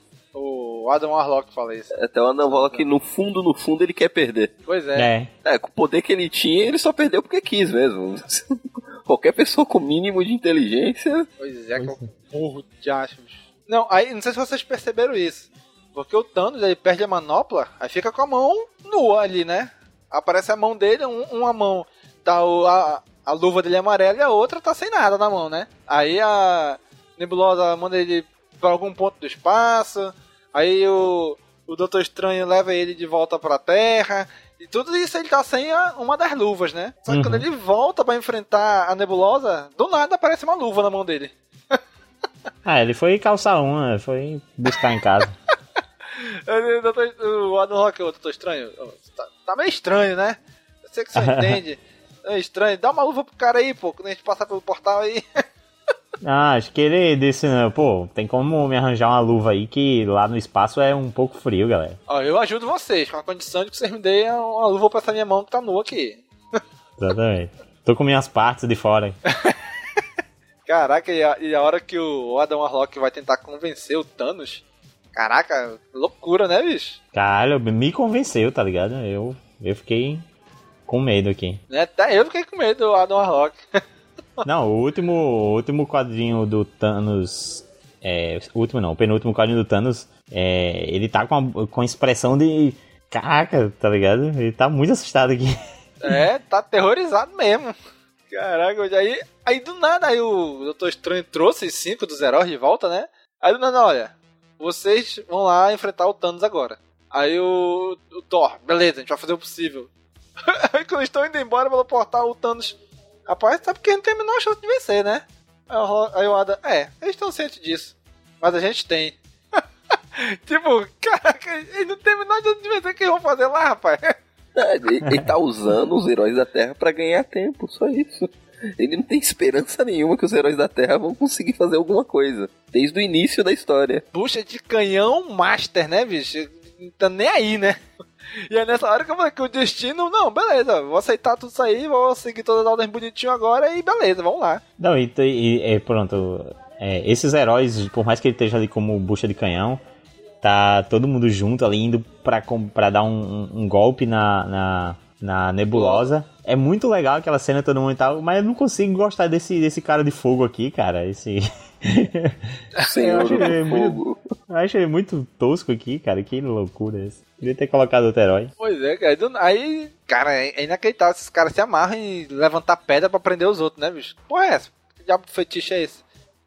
S1: O Adam Warlock fala isso.
S4: Até o Anavola que no fundo, no fundo, ele quer perder.
S1: Pois é.
S2: É.
S4: É, com o poder que ele tinha, ele só perdeu porque quis mesmo. Qualquer pessoa com mínimo de inteligência.
S1: Pois é, que é um burro de achos. Não, aí, não sei se vocês perceberam isso. Porque o Thanos, ele perde a manopla, aí fica com a mão nua ali, né? Aparece a mão dele, um- uma mão tá o, a, a luva dele é amarela e a outra tá sem nada na mão, né? Aí a Nebulosa manda ele pra algum ponto do espaço, aí o, o Doutor Estranho leva ele de volta pra Terra, e tudo isso ele tá sem a- uma das luvas, né? Só que
S2: Uhum.
S1: quando ele volta pra enfrentar a Nebulosa, do nada aparece uma luva na mão dele.
S2: Ah, ele foi calçar uma, foi buscar em casa.
S1: O Adam Rock, o Doutor Estranho, tá, tá meio estranho, né? Eu sei que você entende. É estranho. Dá uma luva pro cara aí, pô, quando a gente passar pelo portal aí.
S2: Ah, acho que ele disse, né, pô, tem como me arranjar uma luva aí que lá no espaço é um pouco frio, galera.
S1: Ó, eu ajudo vocês, com a condição de que vocês me deem uma luva pra essa minha mão que tá nua aqui.
S2: Exatamente. Tô com minhas partes de fora.
S1: Caraca, e a, e a hora que o Adam Warlock vai tentar convencer o Thanos. Caraca, loucura, né, bicho?
S2: Caralho, me convenceu, tá ligado? Eu, eu fiquei com medo aqui.
S1: Né? Até eu fiquei com medo do Adam Warlock.
S2: Não, o último, o último quadrinho do Thanos. É, o último não, o penúltimo quadrinho do Thanos. É, ele tá com a, com expressão de. Caraca, tá ligado? Ele tá muito assustado aqui.
S1: É, tá aterrorizado mesmo. Caraca, aí, aí do nada aí o Doutor Estranho trouxe os cinco dos heróis de volta, né? Aí do nada, olha, vocês vão lá enfrentar o Thanos agora. Aí o, o Thor, beleza, a gente vai fazer o possível. aí quando estão indo embora pelo portal, o Thanos. Rapaz, sabe que não tem a menor chance de vencer, né? Aí o Adam, é, eles estão cientes disso. Mas a gente tem. tipo, caraca, eles não tem a menor chance de vencer. O que eles vão fazer lá, rapaz?
S4: É, Ele, ele tá usando os heróis da Terra pra ganhar tempo, só isso. Ele não tem esperança nenhuma que os heróis da Terra vão conseguir fazer alguma coisa. Desde o início da história.
S1: Bucha de canhão master, né, bicho? Não tá nem aí, né? E é nessa hora que eu falei que o destino, não, beleza, vou aceitar tudo isso aí, vou seguir todas as ordens bonitinho agora e beleza, vamos lá.
S2: Não, e, e- e, pronto. é, esses heróis, por mais que ele esteja ali como bucha de canhão, tá todo mundo junto ali indo pra, pra dar um, um- um golpe na, na, na nebulosa. É muito legal aquela cena, todo mundo e tal, mas eu não consigo gostar desse, desse cara de fogo aqui, cara. Esse.
S4: Senhor
S2: acho
S4: do
S2: ele muito- eu acho ele muito tosco aqui, cara. Que loucura esse. Devia ter colocado outro herói.
S1: Pois é, cara. Aí, cara, é inacreditável. Esses caras se amarram em levantar pedra pra prender os outros, né, bicho? Porra, é essa? Que diabo de fetiche é esse?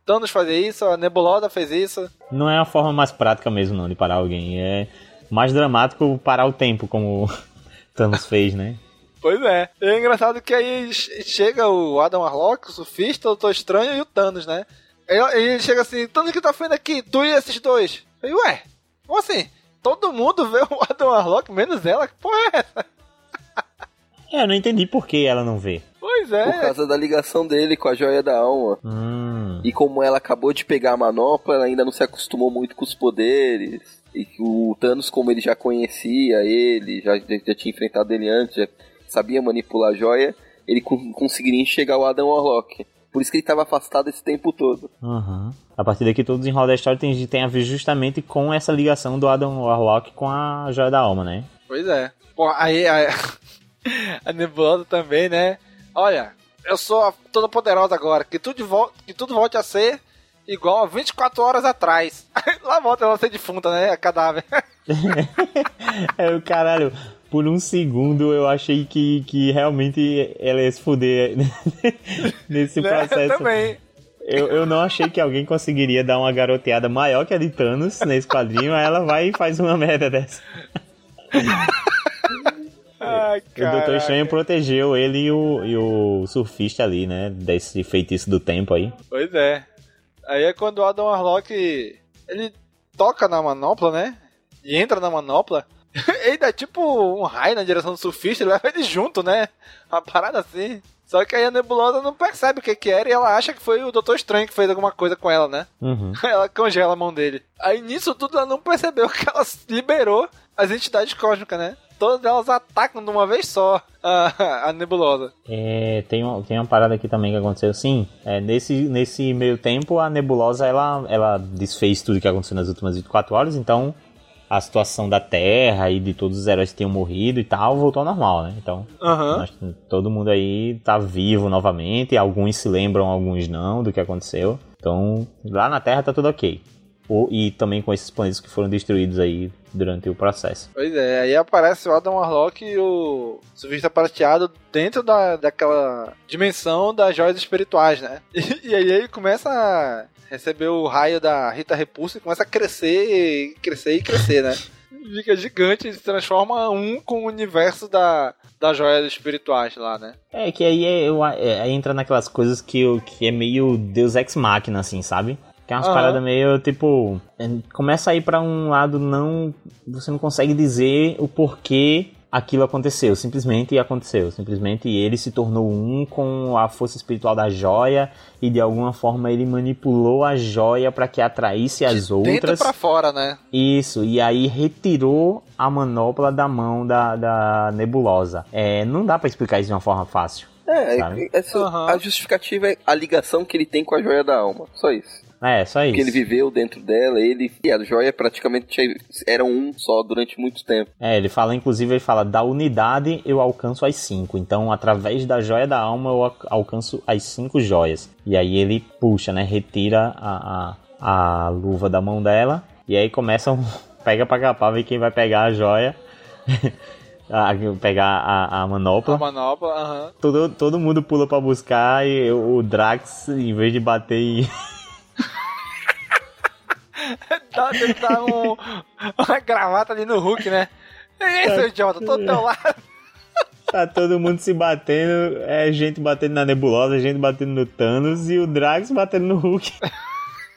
S1: Thanos fazia isso, a Nebulosa fez isso.
S2: Não é a forma mais prática mesmo, não, de parar alguém. É mais dramático parar o tempo, como Thanos fez, né?
S1: Pois é. E é engraçado que aí che- chega o Adam Warlock, o Surfista, o Doutor Estranho e o Thanos, né? Aí ele chega assim, Thanos, o que tá fazendo aqui? Tu e esses dois. Aí, ué, como assim? Todo mundo vê o Adam Warlock, menos ela? Que porra é essa?
S2: É, eu não entendi por que ela não vê.
S1: Pois é.
S4: Por causa da ligação dele com a joia da alma.
S2: Hum.
S4: E como ela acabou de pegar a manopla, ela ainda não se acostumou muito com os poderes. E que o Thanos, como ele já conhecia ele, já, já, já tinha enfrentado ele antes, já sabia manipular a joia, ele con- conseguiria enxergar o Adam Warlock. Por isso que ele estava afastado esse tempo todo.
S2: Aham. A partir daqui, todo o desenrolar da história tem, tem a ver justamente com essa ligação do Adam Warlock com a Joia da Alma, né?
S1: Pois é. Pô, aí a, a Nebulosa também, né? Olha, eu sou a toda poderosa agora, que tudo, vol que tudo volte a ser igual a 24 horas atrás. Lá volta ela ser defunta, né? A cadáver.
S2: É o caralho. Por um segundo eu achei que, que realmente ela ia se fuder nesse
S1: Né?
S2: processo.
S1: também.
S2: Eu, eu não achei que alguém conseguiria dar uma garoteada maior que a de Thanos nesse quadrinho, aí ela vai e faz uma merda dessa.
S1: Ai,
S2: O Doutor. Estranho protegeu ele e o, e o surfista ali, né? Desse feitiço do tempo aí.
S1: Pois é. Aí é quando o Adam Warlock ele toca na manopla, né? E entra na manopla. ele dá tipo um raio na direção do surfista, ele leva ele junto, né? Uma parada assim. Só que aí a Nebulosa não percebe o que que era e ela acha que foi o Doutor Estranho que fez alguma coisa com ela, né?
S2: Uhum.
S1: Ela congela a mão dele. Aí nisso tudo ela não percebeu que ela liberou as entidades cósmicas, né? Todas elas atacam de uma vez só a, a Nebulosa.
S2: É, tem, uma, tem uma parada aqui também que aconteceu. Sim, é, nesse, nesse meio tempo a nebulosa ela, ela desfez tudo que aconteceu nas últimas 24 horas, então a situação da Terra e de todos os heróis que tinham morrido e tal voltou ao normal, né? Então acho que todo mundo aí tá vivo novamente, alguns se lembram, alguns não do que aconteceu. Então lá na Terra tá tudo ok. O- e também com esses planetas que foram destruídos aí durante o processo.
S1: Pois é, aí aparece o Adam Warlock e o surfista prateado dentro da, daquela dimensão das joias espirituais, né? E, e aí ele começa a receber o raio da Rita Repulsa e começa a crescer, e crescer e crescer, né? Fica gigante e se transforma um com o universo da, das joias espirituais lá, né?
S2: É, que aí é, eu- é, aí entra naquelas coisas que, eu- que é meio Deus Ex Machina, assim, sabe? Que é umas
S1: Aham.
S2: paradas meio, tipo... é, Começa a ir pra um lado não... Você não consegue dizer o porquê aquilo aconteceu. Simplesmente aconteceu. Simplesmente ele se tornou um com a força espiritual da joia e de alguma forma ele manipulou a joia pra que atraísse as
S1: Dentro
S2: outras.
S1: pra fora, né?
S2: Isso, e aí retirou a manopla da mão da, da nebulosa. É, não dá pra explicar isso de uma forma fácil.
S4: É, essa,
S1: Aham.
S4: a justificativa é a ligação que ele tem com a joia da alma. Só isso.
S2: É, só isso.
S4: Porque ele viveu dentro dela, ele e a joia praticamente eram um só durante muito tempo.
S2: É, ele fala, inclusive, ele fala, da unidade eu alcanço as cinco. Então, através da joia da alma, eu al- alcanço as cinco joias. E aí ele puxa, né? Retira a, a, a luva da mão dela. E aí começa um. Pega pra capar, ver quem vai pegar a joia. a- pegar a, a manopla.
S1: A manopla, aham.
S2: Todo, todo mundo pula pra buscar e o o Drax, em vez de bater em.
S1: Dá, dá um, uma gravata ali no Hulk, né? E aí, seu idiota, tô do teu lado.
S2: Tá todo mundo se batendo, é gente batendo na nebulosa, gente batendo no Thanos e o Drax batendo no Hulk.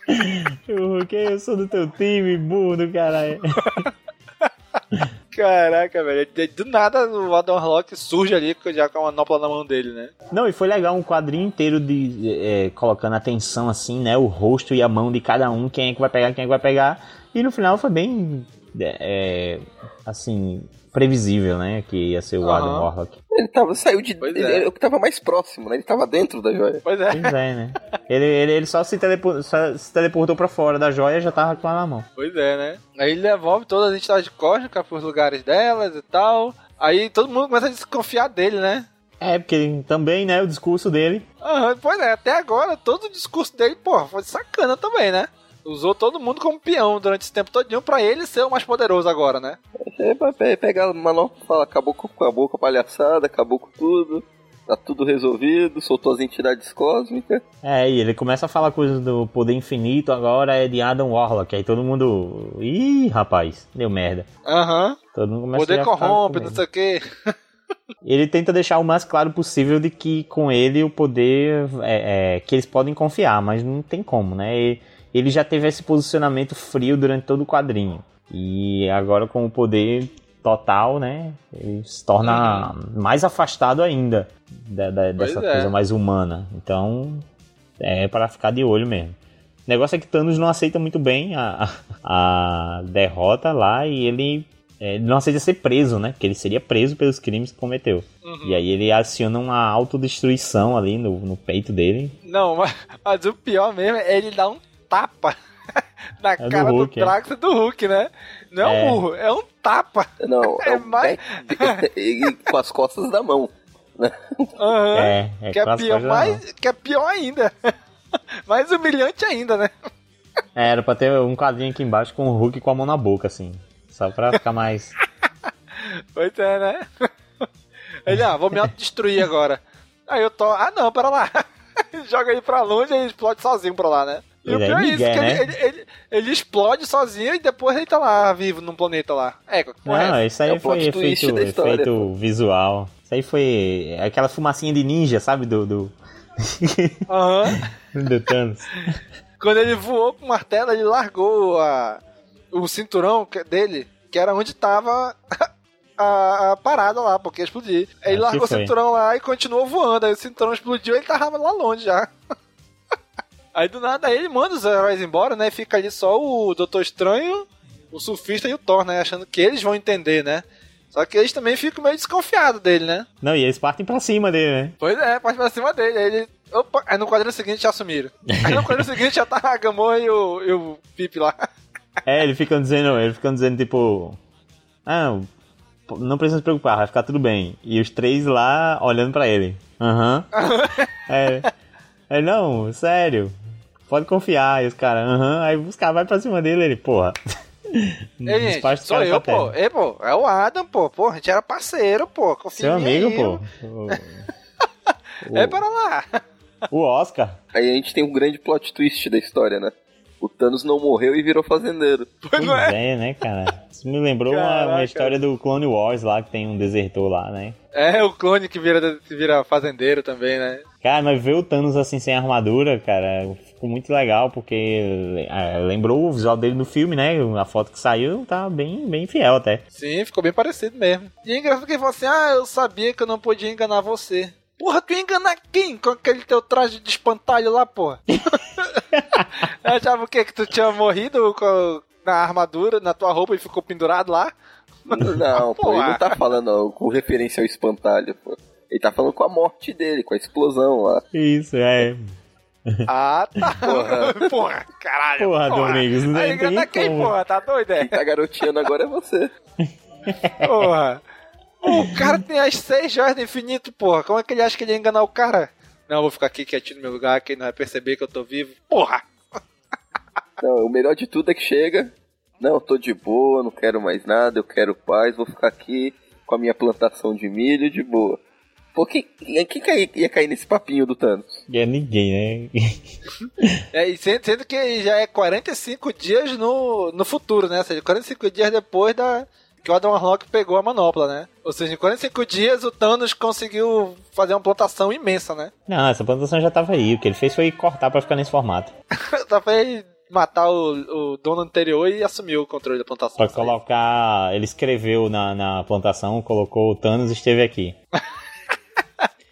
S2: o Hulk, eu sou do teu time, burro do caralho.
S1: Caraca, velho. Do nada o Adam Warlock surge ali já com a manopla na mão dele, né?
S2: Não, e foi legal um quadrinho inteiro de é, colocando atenção assim, né? O rosto e a mão de cada um, quem é que vai pegar, quem é que vai pegar. E no final foi bem, é, assim, previsível, né? Que ia ser o
S1: Aham.
S2: Adam Warlock.
S4: Ele tava, saiu de.
S1: Pois
S4: ele
S1: é.
S4: era o que tava mais próximo, né? Ele tava dentro da joia.
S1: Pois é.
S2: Pois é, né? Ele, ele, ele só, se telepor- só se teleportou pra fora da joia e já tava com ela na mão.
S1: Pois é, né? Aí ele devolve todas as entidades cósmicas pros lugares delas e tal. Aí todo mundo começa a desconfiar dele, né?
S2: É, porque também, né, o discurso dele.
S1: Aham, pois é, até agora todo o discurso dele, porra, foi sacana também, né? Usou todo mundo como peão durante esse tempo todinho pra ele ser o mais poderoso agora, né?
S4: É pra pe- pegar a manopla e falar, acabou com, acabou com a palhaçada, acabou com tudo. Tá tudo resolvido, soltou as entidades cósmicas.
S2: É, e ele começa a falar coisas do poder infinito, agora é de Adam Warlock. Aí todo mundo. Ih, rapaz, deu merda.
S1: Aham.
S2: Todo mundo começa
S1: Poder
S2: a
S1: corrompe, não sei o quê.
S2: Ele tenta deixar o mais claro possível de que com ele o poder é, é, que eles podem confiar, mas não tem como, né? E- Ele já teve esse posicionamento frio durante todo o quadrinho. E agora com o poder total, né? Ele se torna mais afastado ainda da- da- dessa
S1: é.
S2: coisa mais humana. Então é para ficar de olho mesmo. O negócio é que Thanos não aceita muito bem a, a derrota lá e ele, é, não aceita ser preso, né? Porque ele seria preso pelos crimes que cometeu.
S1: Uhum.
S2: E aí ele aciona uma autodestruição ali no, no peito dele.
S1: Não, mas, mas o pior mesmo é ele dar um tapa na
S2: do
S1: cara do,
S2: Hulk, é.
S1: Drax e do Hulk, né? Não é
S2: É.
S1: um murro, é um tapa.
S4: Não, é,
S1: É
S4: o
S1: mais-
S4: com as costas da mão.
S1: Aham.
S2: É, é
S1: que, é pior, mais, que é pior ainda. mais humilhante ainda, né?
S2: É, era pra ter um quadrinho aqui embaixo com o Hulk com a mão na boca, assim. Só pra ficar mais.
S1: Pois é, né? Ele, ah, vou me autodestruir agora. Aí eu tô, ah não, pera lá. Joga ele pra longe e ele explode sozinho pra lá, né? E o
S2: Ele é
S1: pior é isso, que ele,
S2: né?
S1: ele, ele, ele explode sozinho e depois ele tá lá vivo num planeta lá. É, é
S2: Não,
S1: essa?
S2: isso aí
S4: É o
S2: foi efeito, efeito visual. Isso aí foi aquela fumacinha de ninja, sabe? Do, do,
S1: Aham.
S2: do Thanos.
S1: Quando ele voou com o martelo, ele largou a, o cinturão dele, que era onde tava a, a parada lá, porque ia explodir. Aí ele largou o cinturão lá e continuou voando. Aí o cinturão explodiu e ele tava lá longe já. Aí do nada ele manda os heróis embora, né? Fica ali só o Doutor Estranho, o Surfista e o Thor, né? Achando que eles vão entender, né? Só que eles também ficam meio desconfiados dele, né?
S2: Não, e eles partem pra cima dele, né?
S1: Pois é, parte pra cima dele. Aí ele. Opa, aí no quadrinho seguinte já sumiram. Aí no quadrinho seguinte já tá a Gamora e o, e o Pip lá.
S2: É, eles ficam dizendo, eles ficam dizendo tipo. Ah, não precisa se preocupar, vai ficar tudo bem. E os três lá olhando pra ele. Aham. é. É, não, sério. Pode confiar. E os caras, aham. Aí os caras vão pra cima dele ele, porra.
S1: Ei, gente, sou eu, pô. Ei, pô, é o Adam, pô. Pô, a gente era parceiro, pô. Confia
S2: Seu amigo,
S1: aí,
S2: pô. O,
S1: É, para lá.
S2: o Oscar.
S4: Aí a gente tem um grande plot twist da história, né? O Thanos não morreu e virou fazendeiro.
S1: Pois
S2: Pois
S1: é?
S2: é, né, cara? Isso me lembrou uma, uma história do Clone Wars lá, que tem um desertor lá, né?
S1: É, o clone que vira, que vira fazendeiro também, né?
S2: Cara, mas ver o Thanos assim sem armadura, cara, ficou muito legal, porque é, lembrou o visual dele no filme, né? A foto que saiu tá bem, bem fiel até.
S1: Sim, ficou bem parecido mesmo. E é engraçado que ele falou assim: Ah, eu sabia que eu não podia enganar você. Porra, tu ia enganar quem com aquele teu traje de espantalho lá, porra? eu achava o quê? Que tu tinha morrido com- na armadura, na tua roupa e ficou pendurado lá?
S4: Não, pô, ele não tá falando ó, com referência ao espantalho, pô. Ele tá falando com a morte dele, com a explosão lá.
S2: Isso, é.
S1: Ah, tá.
S4: Porra.
S1: porra, caralho.
S2: Porra, Domingos, não
S1: Aí
S2: tem nem
S1: quem, porra? Tá doido, é?
S4: Quem tá garoteando agora é você.
S1: Porra. O cara tem as seis joias do infinito, porra. Como é que ele acha que ele ia enganar o cara? Não, eu vou ficar aqui quietinho no meu lugar, que ele não vai perceber que eu tô vivo. Porra!
S4: Não, o melhor de tudo é que chega. Não, tô de boa, não quero mais nada, eu quero paz, vou ficar aqui com a minha plantação de milho de boa. Pô, quem, quem cai- ia cair nesse papinho do Thanos?
S2: É ninguém, né?
S1: É, e sendo, sendo que já é 45 dias no, no futuro, né? Ou seja, 45 dias depois da, que o Adam Warlock pegou a manopla, né? Ou seja, em 45 dias o Thanos conseguiu fazer uma plantação imensa, né?
S2: Não, essa plantação já tava aí. O que ele fez foi cortar pra ficar nesse formato.
S1: Só foi matar o, o dono anterior e assumiu o controle da plantação.
S2: Pra colocar. Ele escreveu na, na plantação, colocou o Thanos esteve aqui.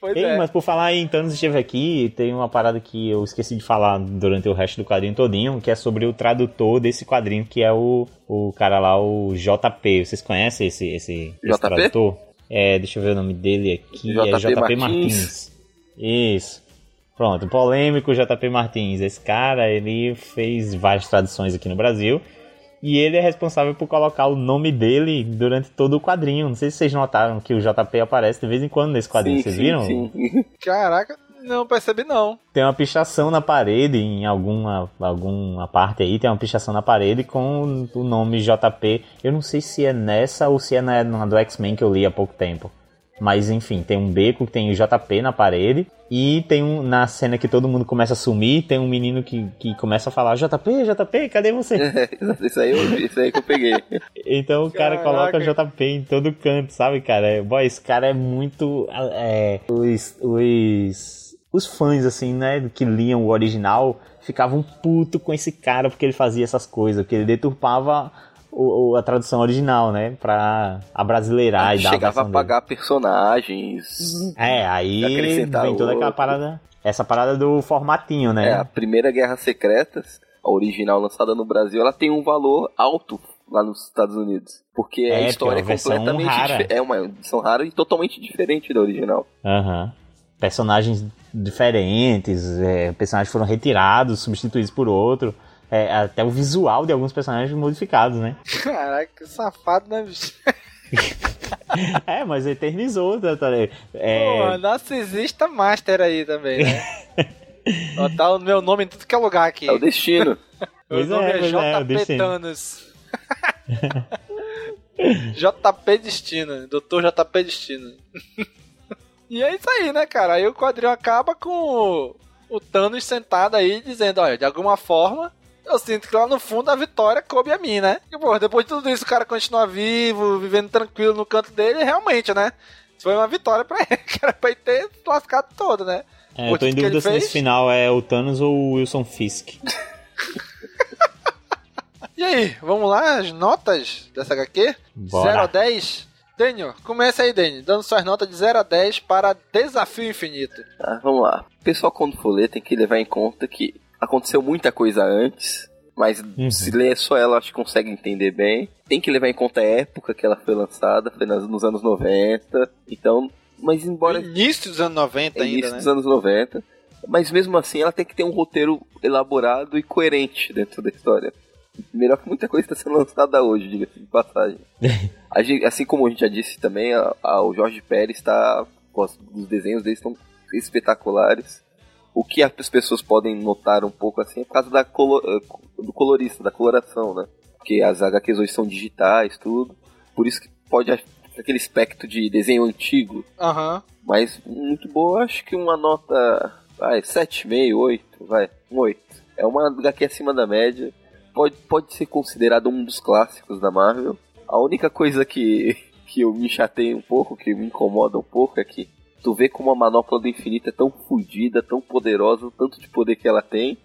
S1: Pois
S2: Ei,
S1: é.
S2: mas por falar em Thanos esteve aqui, tem uma parada que eu esqueci de falar durante o resto do quadrinho todinho, que é sobre o tradutor desse quadrinho, que é o, o cara lá, o JP. Vocês conhecem esse, esse, esse tradutor? É, deixa eu ver o nome dele aqui. é
S4: JP
S2: JP
S4: Martins.
S2: Martins. Isso. Pronto, polêmico JP Martins. Esse cara, ele fez várias traduções aqui no Brasil. E ele é responsável por colocar o nome dele durante todo o quadrinho. Não sei se vocês notaram que o JP aparece de vez em quando nesse quadrinho.
S4: Sim,
S2: vocês
S4: sim,
S2: viram?
S4: sim.
S1: Caraca, não percebi não.
S2: Tem uma pichação na parede, em alguma, alguma parte aí, tem uma pichação na parede com o nome JP. Eu não sei se é nessa ou se é na, na do X-Men que eu li há pouco tempo. Mas enfim, tem um beco que tem o JP na parede. E tem um. Na cena que todo mundo começa a sumir, tem um menino que, que começa a falar: JP, JP, cadê você?
S4: isso, aí eu, isso aí que eu peguei.
S2: Então o cara
S1: Caraca.
S2: coloca JP em todo canto, sabe, cara? É, Boy, esse cara é muito. É, os, os, os fãs, assim, né, que liam o original ficavam puto com esse cara porque ele fazia essas coisas, porque ele deturpava o, o- a tradução original, né? Pra abrasileirar e dar a
S4: Chegava a
S2: versão
S4: pagar personagens.
S2: dele. É, aí vem toda aquela parada. Essa parada do formatinho, né?
S4: É, a primeira Guerra Secretas, a original lançada no Brasil, ela tem um valor alto lá nos Estados Unidos. Porque
S2: É,
S4: a história
S2: é
S4: é completamente
S2: rara.
S4: É uma edição rara e totalmente diferente da original.
S2: Aham. Personagens diferentes, é, personagens foram retirados, substituídos por outro. É, até o visual de alguns personagens modificados, né?
S1: Caraca, que safado, né, bicho?
S2: É, mas eternizou, tá, tá, é,
S1: Pô, narcisista master aí também, né? Tá o meu nome em tudo que é lugar aqui.
S4: É o destino.
S2: Pois
S1: Meu nome
S2: é,
S1: é,
S2: pois é, o
S1: JP
S2: destino.
S1: Thanos. JP Destino, Doutor JP Destino. e é isso aí, né, cara? Aí o quadrinho acaba com o, o Thanos sentado aí dizendo, olha, de alguma forma, eu sinto que lá no fundo a vitória coube a mim, né? E, pô, depois de tudo isso o cara continua vivo, vivendo tranquilo no canto dele, realmente, né? Foi uma vitória pra ele, que era pra ele ter lascado todo, né?
S2: é, eu tô em dúvida se nesse final é o Thanos ou o Wilson Fisk.
S1: E aí, vamos lá, as notas dessa HQ?
S2: Bora.
S1: 0 a 10? Daniel, começa aí, Daniel, dando suas notas de 0 a 10 para Desafio Infinito.
S4: Tá, vamos lá. O pessoal, quando for ler, tem que levar em conta que aconteceu muita coisa antes, mas
S2: Uhum.
S4: se ler só ela, acho que consegue entender bem. Tem que levar em conta a época que ela foi lançada, foi nas- nos anos 90. Então, mas embora
S1: Início dos anos 90
S4: é
S1: ainda,
S4: início
S1: né?
S4: dos anos 90, mas mesmo assim ela tem que ter um roteiro elaborado e coerente dentro da história. Melhor que muita coisa está sendo lançada hoje, diga-se de passagem. Gente- assim como a gente já disse também, a- a- o Jorge Pérez está. Os desenhos dele estão espetaculares. O que as pessoas podem notar um pouco assim é por causa da colo- eh, do colorista, da coloração, né? Porque as HQs hoje são digitais, tudo. Por isso que pode aquele aspecto de desenho antigo.
S1: Aham.
S4: Mas muito boa, acho que uma nota. Vai, 7,5, 8, vai, um 8. É uma HQ acima da média. Pode, pode ser considerado um dos clássicos da Marvel. A única coisa que, que eu me chatei um pouco, que me incomoda um pouco, é que tu vê como a manopla do infinito é tão fodida, tão poderosa, o tanto de poder que ela tem.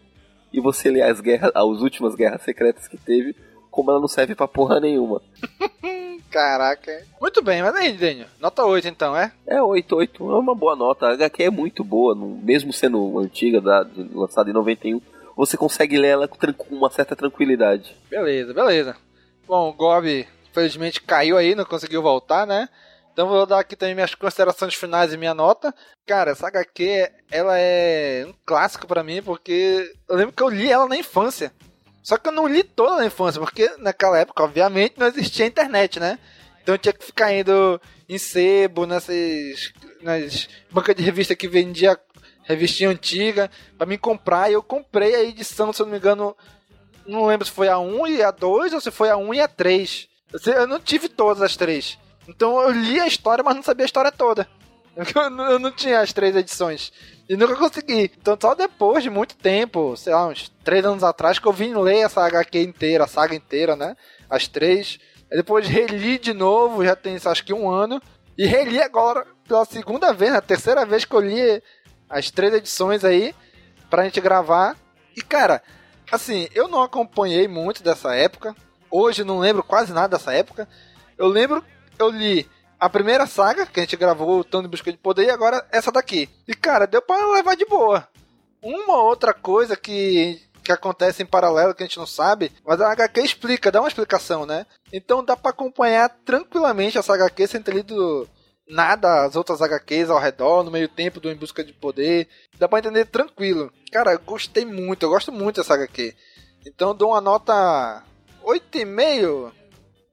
S4: E você lê as guerras, as últimas guerras secretas que teve, como ela não serve pra porra nenhuma.
S1: Caraca. Muito bem, mas aí, Daniel, nota 8 então, é?
S4: É 8, 8 é uma boa nota. A HQ é muito boa, mesmo sendo antiga, da, lançada em 91, você consegue ler ela com uma certa tranquilidade.
S1: Beleza, beleza. Bom, o Gob, infelizmente, caiu aí, não conseguiu voltar, né? Então vou dar aqui também minhas considerações finais e minha nota. Cara, essa HQ, ela é um clássico pra mim, porque eu lembro que eu li ela na infância. Só que eu não li toda na infância, porque naquela época, obviamente, não existia internet, né? Então eu tinha que ficar indo em sebo, nessas nas bancas de revista que vendia revistinha antiga, pra me comprar. E eu comprei a edição, se eu não me engano, não lembro se foi a 1 e a 2 ou se foi a 1 e a 3. Eu sei- Eu não tive todas as três. Então eu li a história, mas não sabia a história toda. Eu não, tinha as três edições. E nunca consegui. Então só depois de muito tempo, sei lá, uns três anos atrás, que eu vim ler essa HQ inteira, a saga inteira, né? As três. Aí depois reli de novo, já tem acho que um ano. E reli agora pela segunda vez, a terceira vez que eu li as três edições aí pra gente gravar. E cara, assim, eu não acompanhei muito dessa época. Hoje não lembro quase nada dessa época. Eu lembro, eu li a primeira saga, que a gente gravou o Tão de Busca de Poder, e agora essa daqui. E cara, deu pra levar de boa. Uma outra coisa que, que acontece em paralelo que a gente não sabe, mas a HQ explica, dá uma explicação, né? Então dá pra acompanhar tranquilamente essa HQ sem ter lido nada as outras HQs ao redor, no meio tempo do Em Busca de Poder. Dá pra entender tranquilo. Cara, eu gostei muito, eu gosto muito dessa HQ. Então dou uma nota 8,5.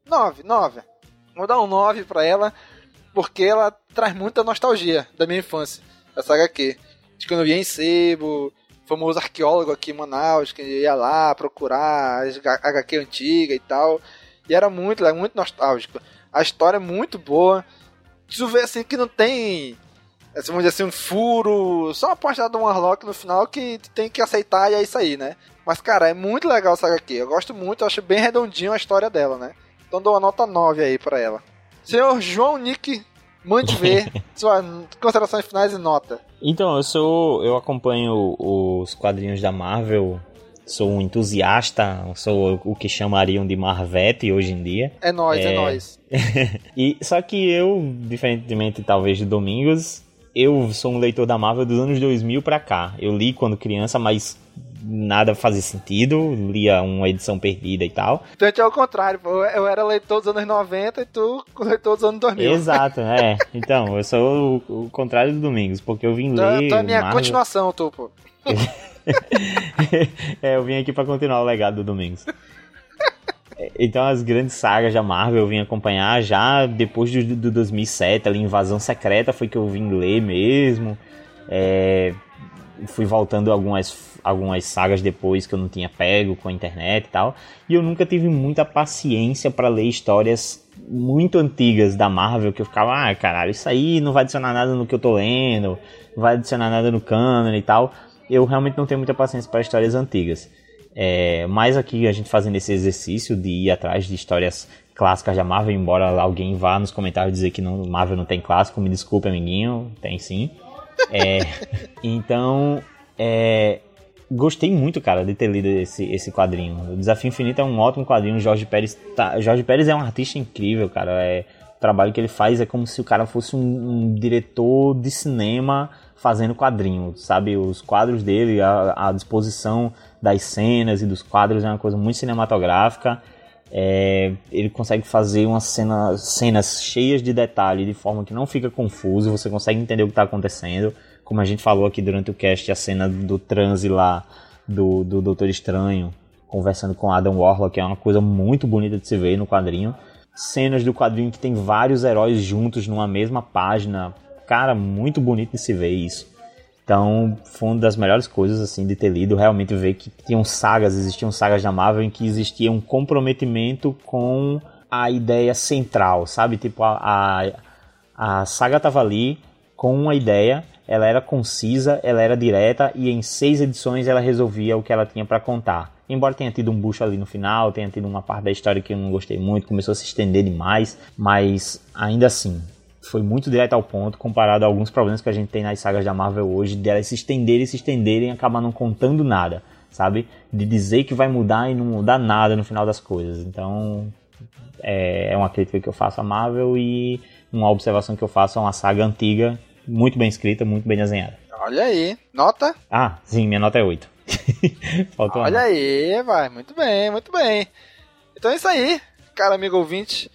S1: 9, 9. Vou dar um 9 pra ela, porque ela traz muita nostalgia da minha infância, essa HQ. De quando eu via em Sebo, famoso arqueólogo aqui em Manaus, que ia lá procurar as HQ antiga e tal. E era muito, era muito nostálgico. A história é muito boa. Tu vê assim que não tem. assim, Vamos dizer assim, um furo. Só uma parte do Warlock no final que tem que aceitar e é isso aí, né? Mas, cara, é muito legal essa HQ. Eu gosto muito, eu acho bem redondinho a história dela, né? Então dou uma nota 9 aí pra ela. Senhor João Nick, mande ver suas considerações finais e nota.
S2: Então, eu sou. Eu acompanho os quadrinhos da Marvel. Sou um entusiasta, sou o que chamariam de Marvete hoje em dia.
S1: É nóis, é,
S2: É.
S1: nóis.
S2: e só que eu, diferentemente talvez de Domingos, eu sou um leitor da Marvel dos anos 2000 pra cá. Eu li quando criança, mas nada fazia sentido, lia uma edição perdida e tal.
S1: Então é o contrário, pô. Eu era leitor dos anos 90 e tu leitor dos anos 2000.
S2: Exato, é. Então, eu sou o, o contrário do Domingos, porque eu vim
S1: Tu é-
S2: ler
S1: tu é a minha
S2: Marvel-
S1: continuação, tu, pô.
S2: é, eu vim aqui pra continuar o legado do Domingos. Então as grandes sagas da Marvel eu vim acompanhar já depois do, do 2007, ali Invasão Secreta foi que eu vim ler mesmo. É, fui voltando algumas, algumas sagas depois que eu não tinha pego com a internet e tal. E eu nunca tive muita paciência pra ler histórias muito antigas da Marvel que eu ficava, ah, caralho, isso aí não vai adicionar nada no que eu tô lendo, não vai adicionar nada no canon e tal. Eu realmente não tenho muita paciência para histórias antigas. É, mas aqui a gente fazendo esse exercício de ir atrás de histórias clássicas da Marvel, embora alguém vá nos comentários dizer que não, Marvel não tem clássico, me desculpe, amiguinho, tem sim. É, então, é, gostei muito, cara, de ter lido esse, esse quadrinho. O Desafio Infinito é um ótimo quadrinho. Jorge Pérez, tá, Jorge Pérez é um artista incrível, cara. É, o trabalho que ele faz é como se o cara fosse um, um diretor de cinema fazendo quadrinho, sabe? Os quadros dele, a, a disposição das cenas e dos quadros é uma coisa muito cinematográfica. É, ele consegue fazer uma cena, cenas cheias de detalhe de forma que não fica confuso, você consegue entender o que está acontecendo. Como a gente falou aqui durante o cast, a cena do transe lá do, do Doutor Estranho conversando com Adam Warlock, é uma coisa muito bonita de se ver no quadrinho. Cenas do quadrinho que tem vários heróis juntos numa mesma página. Cara, muito bonito de se ver isso. Então, foi uma das melhores coisas assim de ter lido, realmente ver que tinham sagas, existiam sagas da Marvel em que existia um comprometimento com a ideia central, sabe? Tipo, a, a, a saga tava ali com uma ideia, ela era concisa, ela era direta e em seis edições ela resolvia o que ela tinha para contar. Embora tenha tido um bucho ali no final, tenha tido uma parte da história que eu não gostei muito, começou a se estender demais, mas ainda assim, foi muito direto ao ponto comparado a alguns problemas que a gente tem nas sagas da Marvel hoje, delas se estenderem e se estenderem e acabar não contando nada, sabe? De dizer que vai mudar e não mudar nada no final das coisas. Então, é, é uma crítica que eu faço à Marvel e uma observação que eu faço a uma saga antiga, muito bem escrita, muito bem desenhada.
S1: Olha aí. Nota?
S2: Ah, sim, minha nota é 8. Faltou
S1: Olha aí, vai. Muito bem, muito bem. Então é isso aí, cara amigo ouvinte.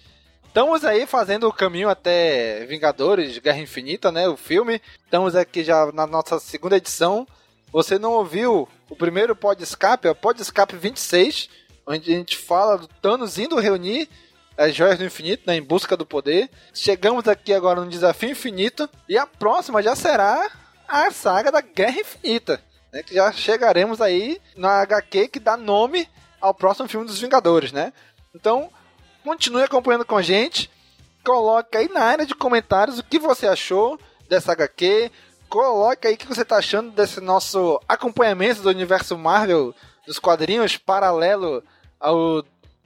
S1: Estamos aí fazendo o caminho até Vingadores, Guerra Infinita, né? O filme. Estamos aqui já na nossa segunda edição. Você não ouviu o primeiro Pod Escape, é o Pod Escape 26, onde a gente fala do Thanos indo reunir as joias do infinito, né, em busca do poder. Chegamos aqui agora no Desafio Infinito. E a próxima já será a saga da Guerra Infinita. Né, que já chegaremos aí na HQ que dá nome ao próximo filme dos Vingadores, né? Então, continue acompanhando com a gente. Coloque aí na área de comentários o que você achou dessa HQ. Coloque aí o que você está achando desse nosso acompanhamento do universo Marvel dos quadrinhos paralelo ao,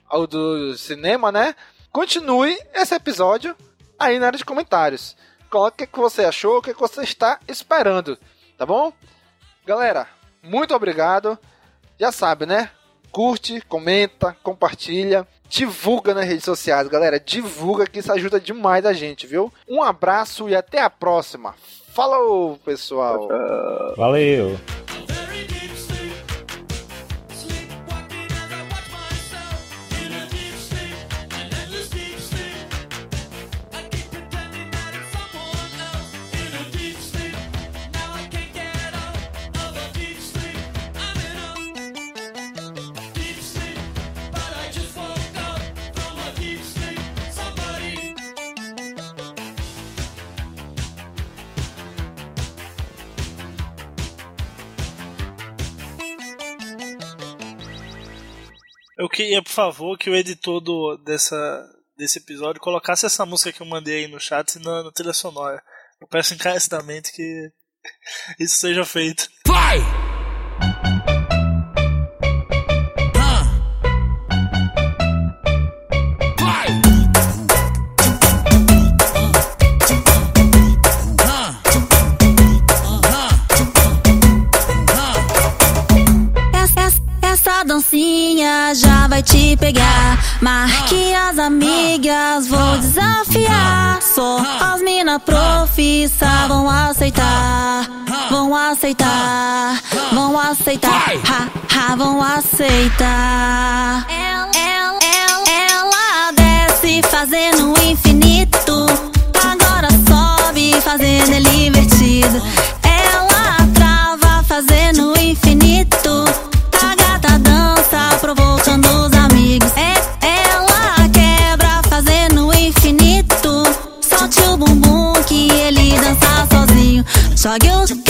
S1: ao do cinema, né? continue esse episódio aí na área de comentários. Coloque o que você achou, o que você está esperando, tá bom? Galera, muito obrigado. Já sabe, né? Curte, comenta, compartilha, divulga nas redes sociais, galera. Divulga que isso ajuda demais a gente, viu? Um abraço e até a próxima. Falou, pessoal.
S2: Valeu!
S3: Eu queria, por favor, que o editor do, dessa, desse episódio colocasse essa música que eu mandei aí no chat na, na trilha sonora. Eu peço encarecidamente que isso seja feito.
S6: Essa, Marque as amigas, vou desafiar. Só as mina profissa vão aceitar. Vão aceitar, vão aceitar. Ha, ha, vão aceitar. Ela, ela, ela, ela desce fazendo o infinito. Agora sobe fazendo ele invertido. Sozinho. Jogue os